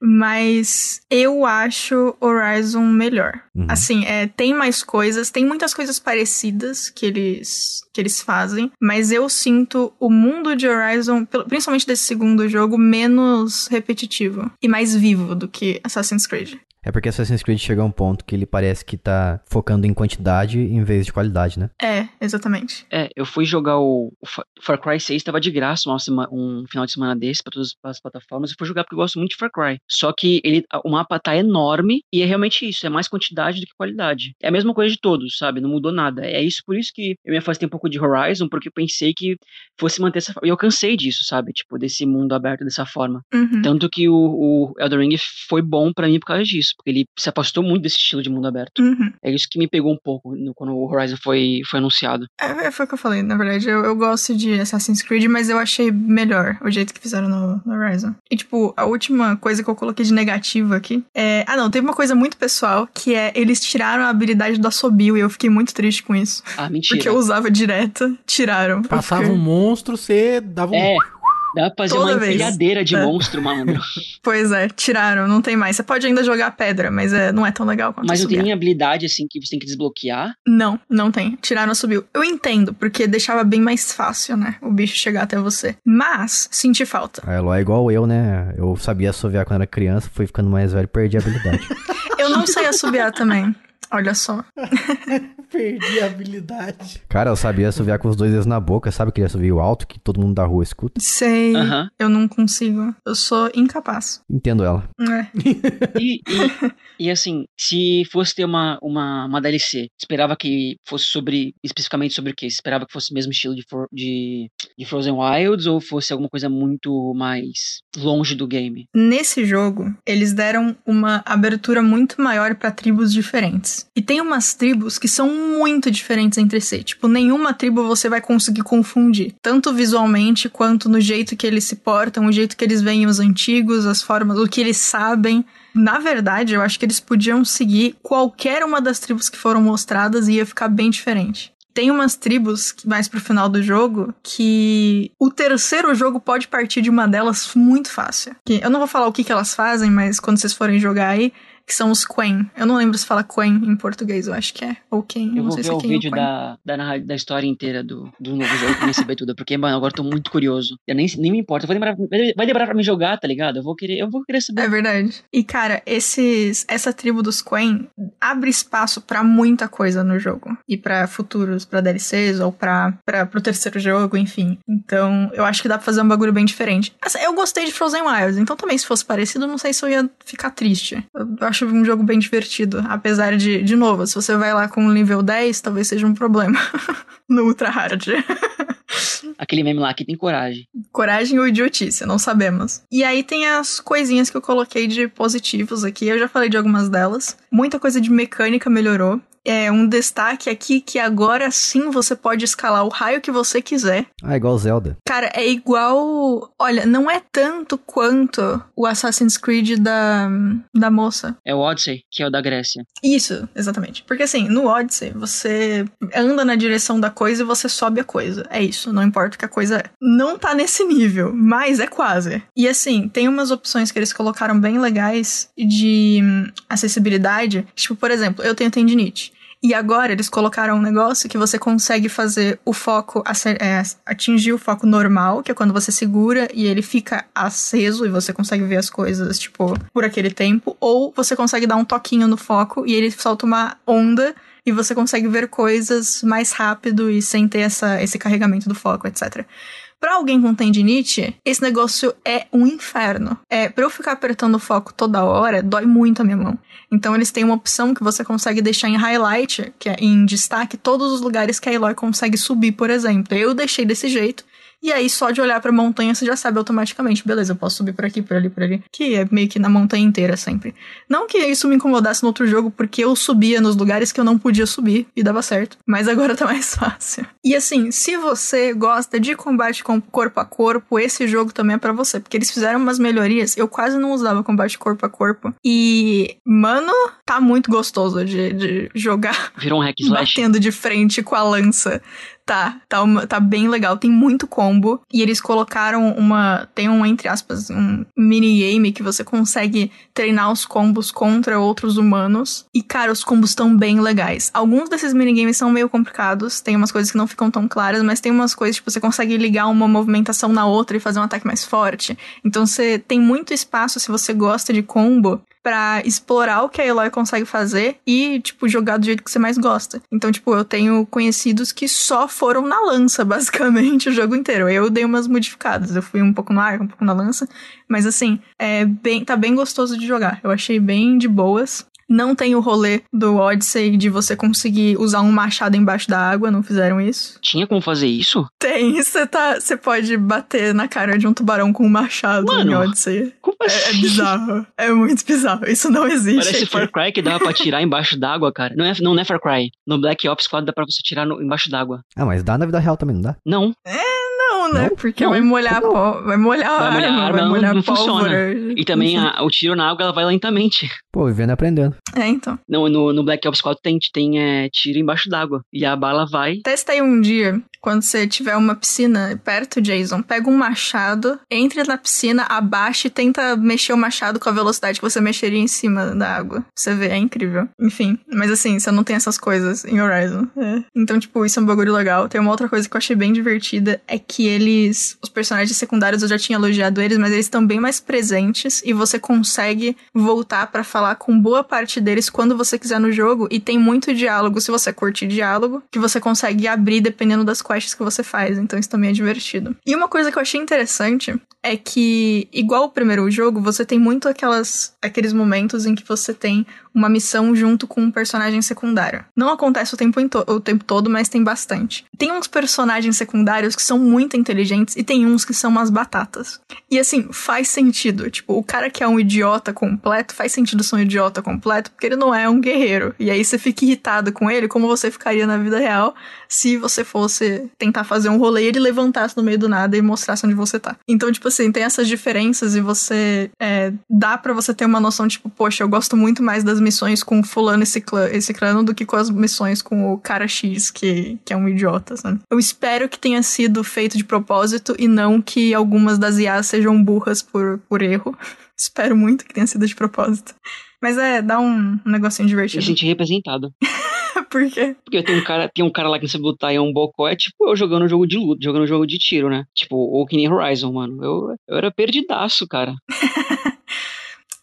Mas eu acho Horizon melhor. Uhum. Assim, é, tem mais coisas, tem muitas coisas parecidas que eles, que eles fazem, mas eu sinto o mundo de Horizon, principalmente desse segundo jogo, menos repetitivo e mais vivo do que Assassin's Creed. É porque Assassin's Creed chega a um ponto que ele parece que tá focando em quantidade em vez de qualidade, né? É, exatamente. É, eu fui jogar o, o Fa- Far Cry 6, tava de graça uma sema- um final de semana desse pra todas as plataformas. Eu fui jogar porque eu gosto muito de Far Cry. Só que ele, o mapa tá enorme e é realmente isso, é mais quantidade do que qualidade. É a mesma coisa de todos, sabe? Não mudou nada. É isso por isso que eu me afastei um pouco de Horizon, porque eu pensei que fosse manter essa. E eu cansei disso, sabe? Tipo, desse mundo aberto dessa forma. Uhum. Tanto que o, o Elden Ring foi bom pra mim por causa disso. Porque ele se afastou muito desse estilo de mundo aberto. Uhum. É isso que me pegou um pouco no- quando o Horizon foi, foi anunciado. É, é, foi o que eu falei, na verdade. Eu, eu gosto de Assassin's Creed, mas eu achei melhor o jeito que fizeram no, no Horizon. E, tipo, a última coisa que eu coloquei de negativa aqui é. Ah, não, teve uma coisa muito pessoal que é eles tiraram a habilidade do assobio e eu fiquei muito triste com isso. Ah, mentira. Porque eu usava direto, tiraram. Passava fiquei- um monstro, você dava um. É, dá pra fazer Toda uma vez. empilhadeira de É. monstro, malandro. Pois é, tiraram, não tem mais. Você pode ainda jogar pedra, mas é, não é tão legal quanto Mas não tem habilidade assim que você tem que desbloquear. Não, não tem. Tiraram assobio. Eu entendo, porque deixava bem mais fácil, né? O bicho chegar até você. Mas, senti falta. A Eloy é igual eu, né? Eu sabia assoviar quando era criança, fui ficando mais velho e perdi a habilidade. Eu não sei assobiar também. Olha só. Perdi a habilidade. Cara, eu sabia assoviar com os dois dedos na boca, sabe aquele assovio alto que todo mundo da rua escuta? Sei. Eu não consigo. Eu sou incapaz. Entendo ela. É. E, e, e, assim, se fosse ter uma, uma, uma DLC, esperava que fosse sobre. especificamente sobre o quê? Esperava que fosse o mesmo estilo de, For- de, de Frozen Wilds ou fosse alguma coisa muito mais longe do game? Nesse jogo, eles deram uma abertura muito maior pra tribos diferentes. E tem umas tribos que são muito diferentes entre si. Tipo, nenhuma tribo você vai conseguir confundir. Tanto visualmente quanto no jeito que eles se portam, o jeito que eles veem os antigos, as formas, o que eles sabem. Na verdade, eu acho que eles podiam seguir qualquer uma das tribos que foram mostradas e ia ficar bem diferente. Tem umas tribos mais pro final do jogo que o terceiro jogo pode partir de uma delas muito fácil. Eu não vou falar o que elas fazem, mas quando vocês forem jogar aí, que são os Quen. Eu não lembro se fala Quen em português, eu acho que é. Ou quem, eu não vou sei ver se é o vídeo Quen. da, da, da história inteira do, do novo jogo pra saber tudo. Porque, mano, agora eu tô muito curioso. Eu nem, nem me importa. Vai demorar, vai- demorar pra me jogar, tá ligado? Eu vou querer, eu vou querer saber. É verdade. E, cara, esses, essa tribo dos Quen abre espaço pra muita coisa no jogo. E pra futuros, pra DLCs ou pra, pra, pro terceiro jogo, enfim. Então, eu acho que dá pra fazer um bagulho bem diferente. Assim, eu gostei de Frozen Wilds, então também se fosse parecido, não sei se eu ia ficar triste. Eu, eu acho um jogo bem divertido. Apesar de, de novo, se você vai lá com um nível 10, talvez seja um problema. no Ultra Hard. Aquele meme lá que tem coragem. Coragem ou idiotice, não sabemos. E aí tem as coisinhas que eu coloquei de positivos aqui, eu já falei de algumas delas. Muita coisa de mecânica melhorou. É um destaque aqui que agora sim você pode escalar o raio que você quiser. Ah, igual Zelda. Cara, é igual. Olha, não é tanto quanto o Assassin's Creed da, da moça. É o Odyssey, que é o da Grécia. Isso, exatamente. Porque assim, no Odyssey, você anda na direção da coisa e você sobe a coisa. É isso, não importa o que a coisa é. Não tá nesse nível, mas é quase. E assim, tem umas opções que eles colocaram bem legais de hum, acessibilidade. Tipo, por exemplo, eu tenho tendinite. E agora eles colocaram um negócio que você consegue fazer o foco, é, atingir o foco normal, que é quando você segura e ele fica aceso e você consegue ver as coisas, tipo, por aquele tempo. Ou você consegue dar um toquinho no foco e ele solta uma onda e você consegue ver coisas mais rápido e sem ter essa, esse carregamento do foco, etc. Pra alguém com tendinite, esse negócio é um inferno. É, pra eu ficar apertando o foco toda hora, dói muito a minha mão. Então eles têm uma opção que você consegue deixar em highlight, que é em destaque, todos os lugares que a Eloy consegue subir, por exemplo. Eu deixei desse jeito. E aí, só de olhar pra montanha, você já sabe automaticamente. Beleza, eu posso subir por aqui, por ali, por ali. Que é meio que na montanha inteira sempre. Não que isso me incomodasse no outro jogo, porque eu subia nos lugares que eu não podia subir e dava certo. Mas agora tá mais fácil. E assim, se você gosta de combate com corpo a corpo, esse jogo também é pra você. Porque eles fizeram umas melhorias. Eu quase não usava combate corpo a corpo. E, mano, tá muito gostoso de, de jogar Virou um hack slash. batendo de frente com a lança. Tá, tá, tá bem legal. Tem muito combo. E eles colocaram uma. Tem um, entre aspas, um minigame que você consegue treinar os combos contra outros humanos. E, cara, os combos estão bem legais. Alguns desses minigames são meio complicados. Tem umas coisas que não ficam tão claras, mas tem umas coisas, tipo, você consegue ligar uma movimentação na outra e fazer um ataque mais forte. Então você tem muito espaço se você gosta de combo pra explorar o que a Eloy consegue fazer e, tipo, jogar do jeito que você mais gosta. Então, tipo, eu tenho conhecidos que só foram na lança, basicamente, o jogo inteiro. Eu dei umas modificadas. Eu fui um pouco no arco, um pouco na lança. Mas, assim, é bem, tá bem gostoso de jogar. Eu achei bem de boas. Não tem o rolê do Odyssey de você conseguir usar um machado embaixo da água, não fizeram isso. Tinha como fazer isso? Tem, você tá, você pode bater na cara de um tubarão com um machado Mano, em Odyssey. Como É, assim? é bizarro, é muito bizarro. Isso não existe. Parece aqui. Far Cry que dava pra tirar embaixo d'água, cara. Não é, não é Far Cry. No Black Ops 4 dá pra você tirar no- embaixo d'água. Ah, mas dá na vida real também, não dá? Não. Não, né? Não? Porque Não, vai molhar pó, vai molhar Vai a molhar a arma, arma, vai não- molhar não a pólvora. funciona. E também a- o tiro na água ela vai lentamente. Pô, vivendo e aprendendo. É, então. Não, no, no Black Ops 4 tem, tem é, tiro embaixo d'água. E a bala vai. Testa aí um dia, quando você tiver uma piscina perto, Jason, pega um machado, entre na piscina, abaixa e tenta mexer o machado com a velocidade que você mexeria em cima da água. Você vê, é incrível. Enfim, mas assim, você não tem essas coisas em Horizon. É. Então, tipo, isso é um bagulho legal. Tem uma outra coisa que eu achei bem divertida, é que eles, os personagens secundários, eu já tinha elogiado eles, mas eles estão bem mais presentes e você consegue voltar pra falar com boa parte deles quando você quiser no jogo e tem muito diálogo, se você curtir diálogo, que você consegue abrir dependendo das quests que você faz, então isso também é divertido. E uma coisa que eu achei interessante é que, igual o primeiro jogo, você tem muito aquelas, aqueles momentos em que você tem uma missão junto com um personagem secundário. Não acontece o tempo, o tempo todo, mas tem bastante. Tem uns personagens secundários que são muito inteligentes e tem uns que são umas batatas. E assim, faz sentido. Tipo, o cara que é um idiota completo, faz sentido ser um idiota completo, porque ele não é um guerreiro. E aí você fica irritado com ele, como você ficaria na vida real se você fosse tentar fazer um rolê e ele levantasse no meio do nada e mostrasse onde você tá. Então, tipo assim, tem essas diferenças e você. É, dá pra você ter uma noção, tipo, poxa, eu gosto muito mais das missões com fulano e ciclano, e ciclano do que com as missões com o cara X, que, que é um idiota, sabe? Eu espero que tenha sido feito de propósito e não que algumas das IAs sejam burras por, por erro. espero muito que tenha sido de propósito. Mas é, dá um, um negocinho divertido. senti representado. Por quê? Porque tem um cara, tem um cara lá que não sabe lutar e é um bocó, é tipo eu jogando jogo de luta, jogando jogo de tiro, né? Tipo, ou que nem Horizon, mano. Eu, eu era perdidaço, cara.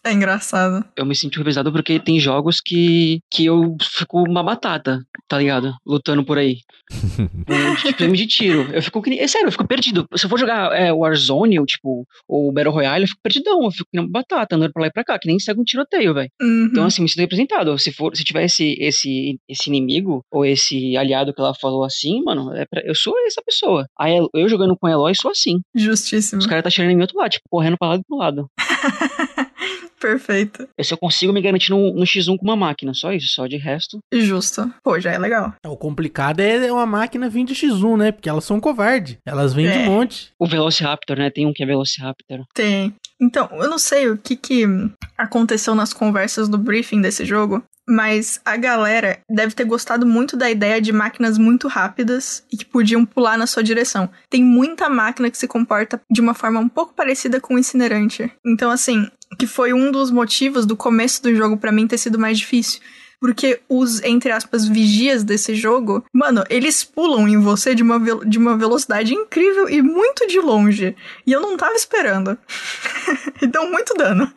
É engraçado. Eu me sinto representado porque tem jogos que, que eu fico uma batata, tá ligado? Lutando por aí. Filme de tiro. Eu fico que nem- É sério, eu fico perdido. Se eu for jogar é, Warzone ou tipo, ou Battle Royale, eu fico perdidão. Eu fico que nem uma batata, andando pra lá e pra cá, que nem segue um tiroteio, velho. Uhum. Então, assim, me sinto representado. Se for, se tiver esse, esse, esse inimigo, ou esse aliado que ela falou assim, mano, é pra- eu sou essa pessoa. A El- eu jogando com a Eloy sou assim. Justíssimo. Os caras tá tirando em mim outro lado, tipo, correndo pra lá e pro lado. Perfeito. Eu só consigo me garantir no, no X1 com uma máquina, só isso, só de resto. Justo. Pô, já é legal. O complicado é uma máquina vir de X1, né? Porque elas são covardes. Elas vêm de É. monte. O Velociraptor, né? Tem um que é Velociraptor. Tem. Então, eu não sei o que que aconteceu nas conversas do briefing desse jogo, mas a galera deve ter gostado muito da ideia de máquinas muito rápidas e que podiam pular na sua direção. Tem muita máquina que se comporta de uma forma um pouco parecida com o incinerante. Então, assim, que foi um dos motivos do começo do jogo pra mim ter sido mais difícil. Porque os, entre aspas, vigias desse jogo, mano, eles pulam em você de uma, de uma velocidade incrível e muito de longe. E eu não tava esperando. e dão muito dano.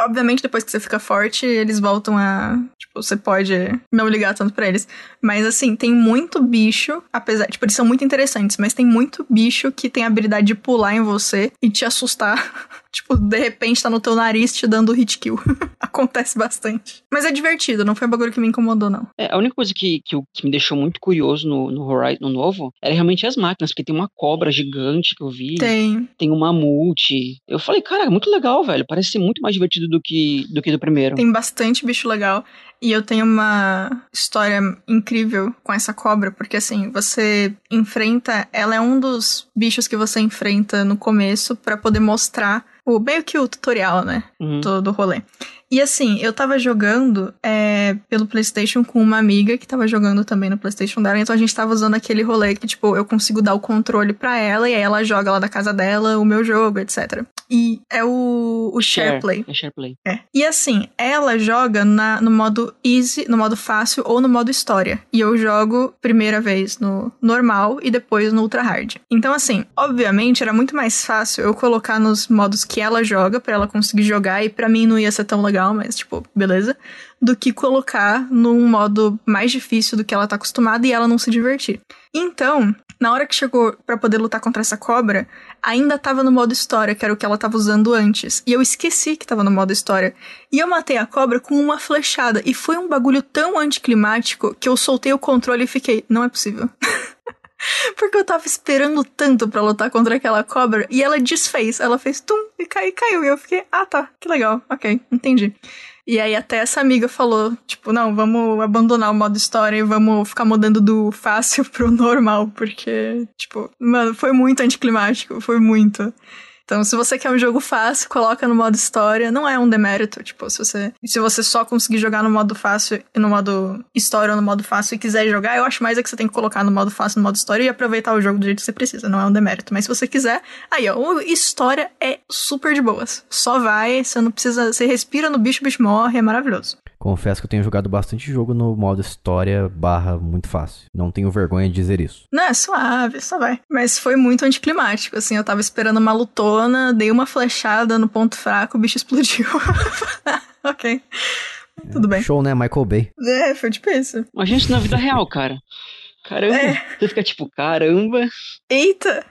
Obviamente, depois que você fica forte, eles voltam a. Tipo, você pode não ligar tanto pra eles. Mas assim, tem muito bicho, apesar. Tipo, eles são muito interessantes, mas tem muito bicho que tem a habilidade de pular em você e te assustar. tipo, de repente tá no teu nariz te dando hit kill. Acontece bastante. Mas é divertido, não foi um bagulho que me incomodou, não. É, a única coisa que, que, que me deixou muito curioso no, no Horizon no novo era realmente as máquinas, porque tem uma cobra gigante que eu vi, tem, Tem. um mamute. Eu falei, cara, é muito legal, velho. Parece ser muito mais divertido do que do, que do primeiro. Tem bastante bicho legal. E eu tenho uma história incrível com essa cobra, porque assim, você enfrenta. Ela é um dos bichos que você enfrenta no começo pra poder mostrar o meio que o tutorial, né? Uhum. do, do rolê. E assim, eu tava jogando é, pelo PlayStation com uma amiga que tava jogando também no PlayStation dela, então a gente tava usando aquele rolê que, tipo, eu consigo dar o controle pra ela e aí ela joga lá da casa dela o meu jogo, etc. E é o, o Share Play. É SharePlay. É. E assim, ela joga na, no modo easy, no modo fácil ou no modo história. E eu jogo primeira vez no normal e depois no ultra hard. Então assim, obviamente era muito mais fácil eu colocar nos modos que ela joga pra ela conseguir jogar e pra mim não ia ser tão legal, mas tipo, beleza, do que colocar num modo mais difícil do que ela tá acostumada e ela não se divertir. Então, na hora que chegou pra poder lutar contra essa cobra, ainda tava no modo história, que era o que ela tava usando antes. E eu esqueci que tava no modo história. E eu matei a cobra com uma flechada. E foi um bagulho tão anticlimático que eu soltei o controle e fiquei, não é possível. Porque eu tava esperando tanto para lutar contra aquela cobra e ela desfez. Ela fez tum e caiu, caiu. E eu fiquei, ah tá, que legal, ok, entendi. E aí até essa amiga falou, tipo, não, vamos abandonar o modo história e vamos ficar mudando do fácil pro normal, porque, tipo, mano, foi muito anticlimático, foi muito. Então, se você quer um jogo fácil, coloca no modo história. Não é um demérito, tipo, se você, se você só conseguir jogar no modo fácil e no modo história ou no modo fácil e quiser jogar, eu acho mais é que você tem que colocar no modo fácil, no modo história e aproveitar o jogo do jeito que você precisa. Não é um demérito. Mas se você quiser, aí, ó, história é super de boas. Só vai, você não precisa, você respira no bicho, o bicho morre, é maravilhoso. Confesso que eu tenho jogado bastante jogo no modo história barra muito fácil. Não tenho vergonha de dizer isso. Não, é suave, só vai. Mas foi muito anticlimático, assim, eu tava esperando uma lutona, dei uma flechada no ponto fraco, o bicho explodiu. ok. Tudo bem. Show, né? Michael Bay. É, foi tipo isso. Imagina isso na vida real, cara. Caramba. É. Você fica tipo, caramba. Eita!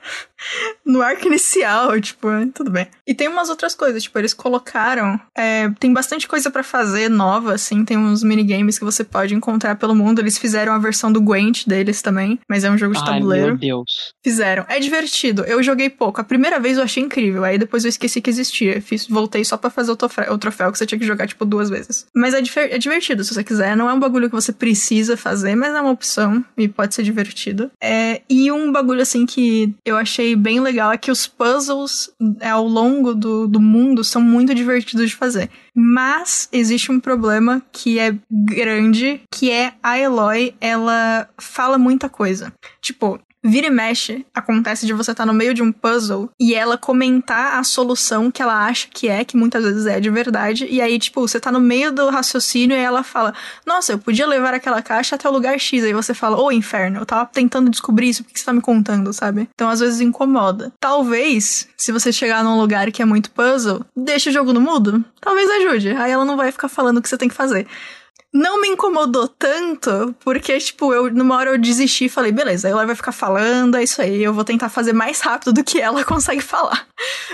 No arco inicial, tipo, tudo bem. E tem umas outras coisas, tipo, eles colocaram. é, tem bastante coisa pra fazer nova, assim. Tem uns minigames que você pode encontrar pelo mundo. Eles fizeram a versão do Gwent deles também, mas é um jogo de Ai, tabuleiro. meu Deus. Fizeram. É divertido. Eu joguei pouco. A primeira vez eu achei incrível. Aí depois eu esqueci que existia. Fiz, voltei só pra fazer o troféu, o troféu que você tinha que jogar, tipo, duas vezes. Mas é, é divertido, se você quiser. Não é um bagulho que você precisa fazer, mas é uma opção. E pode ser divertido. É, e um bagulho, assim, que eu achei bem legal é que os puzzles é, ao longo do, do mundo são muito divertidos de fazer. Mas existe um problema que é grande, que é a Eloy, ela fala muita coisa. Tipo, Vira e mexe, acontece de você estar no meio de um puzzle e ela comentar a solução que ela acha que é, que muitas vezes é de verdade, e aí, tipo, você tá no meio do raciocínio e ela fala: Nossa, eu podia levar aquela caixa até o lugar X. Aí você fala: Ô inferno, eu tava tentando descobrir isso, por que você tá me contando, sabe? Então às vezes incomoda. Talvez, se você chegar num lugar que é muito puzzle, deixe o jogo no mudo, talvez ajude. Aí ela não vai ficar falando o que você tem que fazer não me incomodou tanto, porque, tipo, eu, numa hora eu desisti e falei, beleza, ela vai ficar falando, é isso aí, eu vou tentar fazer mais rápido do que ela consegue falar.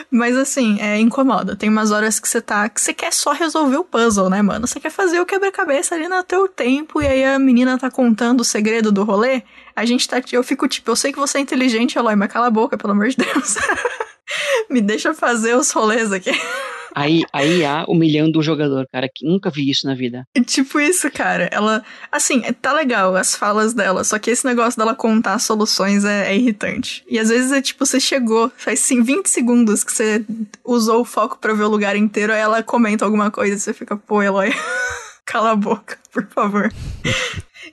Mas assim, é incomoda. Tem umas horas que você tá. que você quer só resolver o puzzle, né, mano? Você quer fazer o quebra-cabeça ali no teu tempo, e aí a menina tá contando o segredo do rolê. A gente tá. Eu fico tipo, eu sei que você é inteligente, Eloy, mas cala a boca, pelo amor de Deus. me deixa fazer os rolês aqui. Aí, aí há humilhando o jogador, cara, que nunca vi isso na vida. É tipo isso, cara. Ela. Assim, tá legal as falas dela, só que esse negócio dela contar soluções é, é irritante. E às vezes é tipo, você chegou, faz sim 20 segundos que você usou o foco pra ver o lugar inteiro, aí ela comenta alguma coisa e você fica, pô, Eloy, cala a boca, por favor.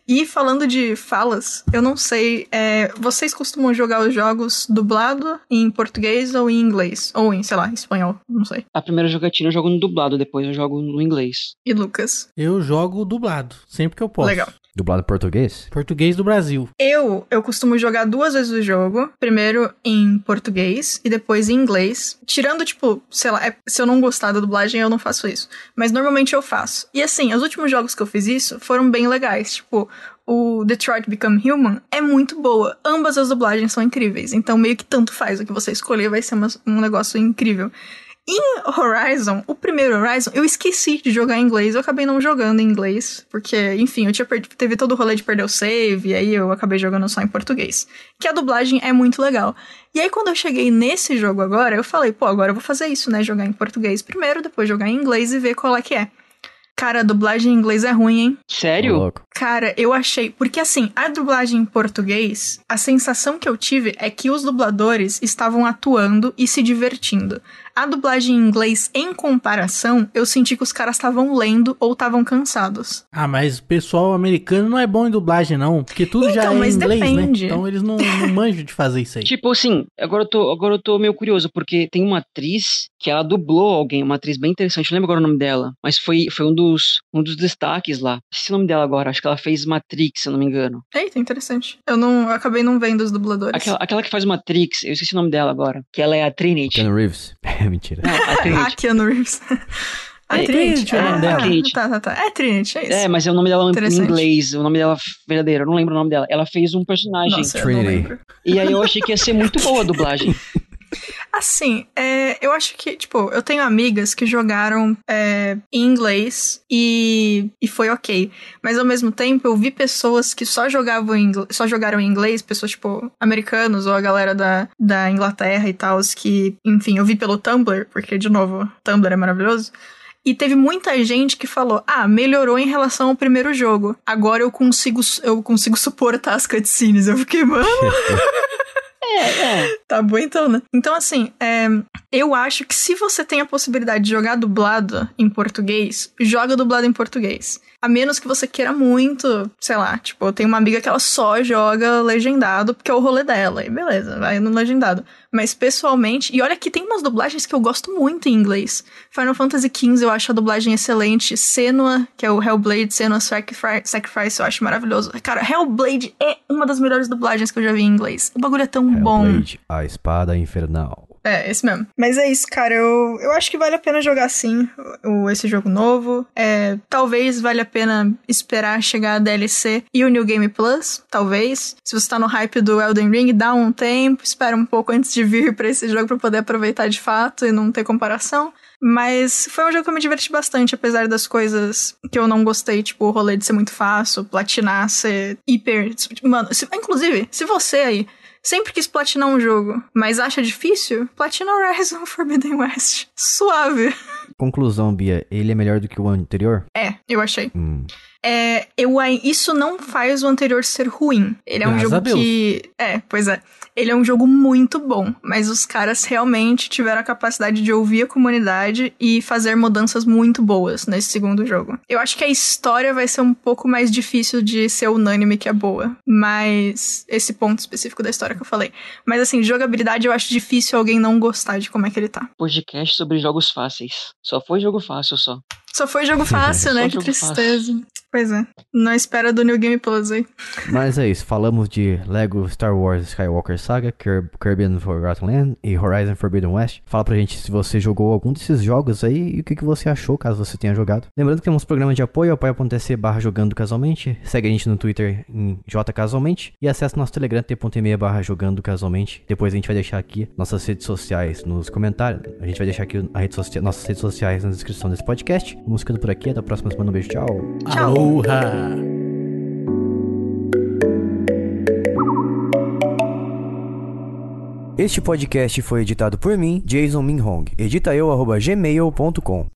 E falando de falas, eu não sei, é, vocês costumam jogar os jogos dublado em português ou em inglês? Ou em, sei lá, espanhol, não sei. A primeira jogatina eu jogo no dublado, depois eu jogo no inglês. E Lucas? Eu jogo dublado, sempre que eu posso. Legal. Dublado em português? Português do Brasil. Eu, eu costumo jogar duas vezes o jogo. Primeiro em português e depois em inglês. Tirando, tipo, sei lá, é- se eu não gostar da dublagem, eu não faço isso. Mas normalmente eu faço. E assim, os últimos jogos que eu fiz isso foram bem legais. Tipo, o Detroit Become Human é muito boa. Ambas as dublagens são incríveis. Então, meio que tanto faz o que você escolher, vai ser uma- um negócio incrível. Em Horizon, o primeiro Horizon, eu esqueci de jogar em inglês. Eu acabei não jogando em inglês. Porque, enfim, eu tinha perdi- teve todo o rolê de perder o save. E aí eu acabei jogando só em português. Que a dublagem é muito legal. E aí, quando eu cheguei nesse jogo agora, eu falei, pô, agora eu vou fazer isso, né? Jogar em português primeiro, depois jogar em inglês e ver qual é que é. Cara, a dublagem em inglês é ruim, hein? Sério? louco. Cara, eu achei. Porque assim, a dublagem em português, a sensação que eu tive é que os dubladores estavam atuando e se divertindo. A dublagem em inglês, em comparação, eu senti que os caras estavam lendo ou estavam cansados. Ah, mas o pessoal americano não é bom em dublagem, não. Porque tudo já Então, é em inglês, depende. né? Então eles não, não manjam de fazer isso aí. Tipo assim, agora eu, tô, agora eu tô meio curioso, porque tem uma atriz que ela dublou alguém, uma atriz bem interessante, não lembro agora o nome dela, mas foi, foi um, dos, um dos destaques lá. Esqueci o nome dela agora, acho que ela fez Matrix, se eu não me engano. Eita, interessante. Eu não. Eu acabei não vendo os dubladores. Aquela, aquela que faz Matrix, eu esqueci o nome dela agora, que ela é a Trinity. Keanu Reeves. É mentira. Não, a Ah, Trinity. Keanu Reeves. A É, Trinity, é o nome ah, dela. Trinity. Tá, tá, tá. É Trinity, é isso. É, mas é o nome dela em inglês, o nome dela verdadeiro, eu não lembro o nome dela. Ela fez um personagem. Nossa, eu não Trinity. lembro. E aí eu achei que ia ser muito boa a dublagem. Assim, é, eu acho que, tipo, eu tenho amigas que jogaram é, em inglês e, e foi ok. Mas ao mesmo tempo, eu vi pessoas que só jogavam em, ingl- só jogaram em inglês, pessoas, tipo, americanos ou a galera da, da Inglaterra e tal, que, enfim, eu vi pelo Tumblr, porque, de novo, Tumblr é maravilhoso. E teve muita gente que falou: Ah, melhorou em relação ao primeiro jogo. Agora eu consigo, eu consigo suportar as cutscenes. Eu fiquei, mano. É, é. Tá bom então, né? Então, assim, é, eu acho que se você tem a possibilidade de jogar dublado em português, joga dublado em português. A menos que você queira muito, sei lá, tipo, eu tenho uma amiga que ela só joga legendado porque é o rolê dela. E beleza, vai no legendado. Mas pessoalmente, e olha que tem umas dublagens que eu gosto muito em inglês. Final Fantasy XV eu acho a dublagem excelente. Senua, que é o Hellblade, Senua Sacrifice, eu acho maravilhoso. Cara, Hellblade é uma das melhores dublagens que eu já vi em inglês. O bagulho é tão bom. Hellblade, a espada infernal. É, esse mesmo. Mas é isso, cara. Eu, eu acho que vale a pena jogar sim o, esse jogo novo. É, talvez valha a pena esperar chegar a DLC e o New Game Plus. Talvez. Se você tá no hype do Elden Ring, dá um tempo, espera um pouco antes de vir pra esse jogo pra poder aproveitar de fato e não ter comparação. Mas foi um jogo que eu me diverti bastante, apesar das coisas que eu não gostei, tipo o rolê de ser muito fácil, platinar, ser hiper. Mano, se- inclusive, se você aí sempre quis platinar um jogo, mas acha difícil, platina Horizon Forbidden West. Suave. Conclusão, Bia, ele é melhor do que o anterior? É, eu achei. Hum. É, eu, isso não faz o anterior ser ruim. Ele é um Graças a jogo que. É, pois é. Ele é um jogo muito bom, mas os caras realmente tiveram a capacidade de ouvir a comunidade e fazer mudanças muito boas nesse segundo jogo. Eu acho que a história vai ser um pouco mais difícil de ser unânime que é boa, mas esse ponto específico da história que eu falei. Mas assim, jogabilidade eu acho difícil alguém não gostar de como é que ele tá. Podcast sobre jogos fáceis. Só foi jogo fácil só. Só foi jogo fácil, né? Só que tristeza. Pois é. Na espera do New Game Plus aí. Mas é isso, falamos de Lego Star Wars Skywalker Saga, Kirby and Forgotten Land e Horizon Forbidden West. Fala pra gente se você jogou algum desses jogos aí e o que, que você achou, caso você tenha jogado. Lembrando que temos programa de apoio, apoia.se barra jogando casualmente. Segue a gente no Twitter em jcasualmente e acesse nosso Telegram t.me barra jogando casualmente. Depois a gente vai deixar aqui nossas redes sociais nos comentários. A gente vai deixar aqui a rede nossas redes sociais na descrição desse podcast. Vamos ficando por aqui, até a próxima semana. Um beijo, tchau. Tchau. Aloha! Este podcast foi editado por mim, Jason Minhong. Edita eu, arroba gmail.com.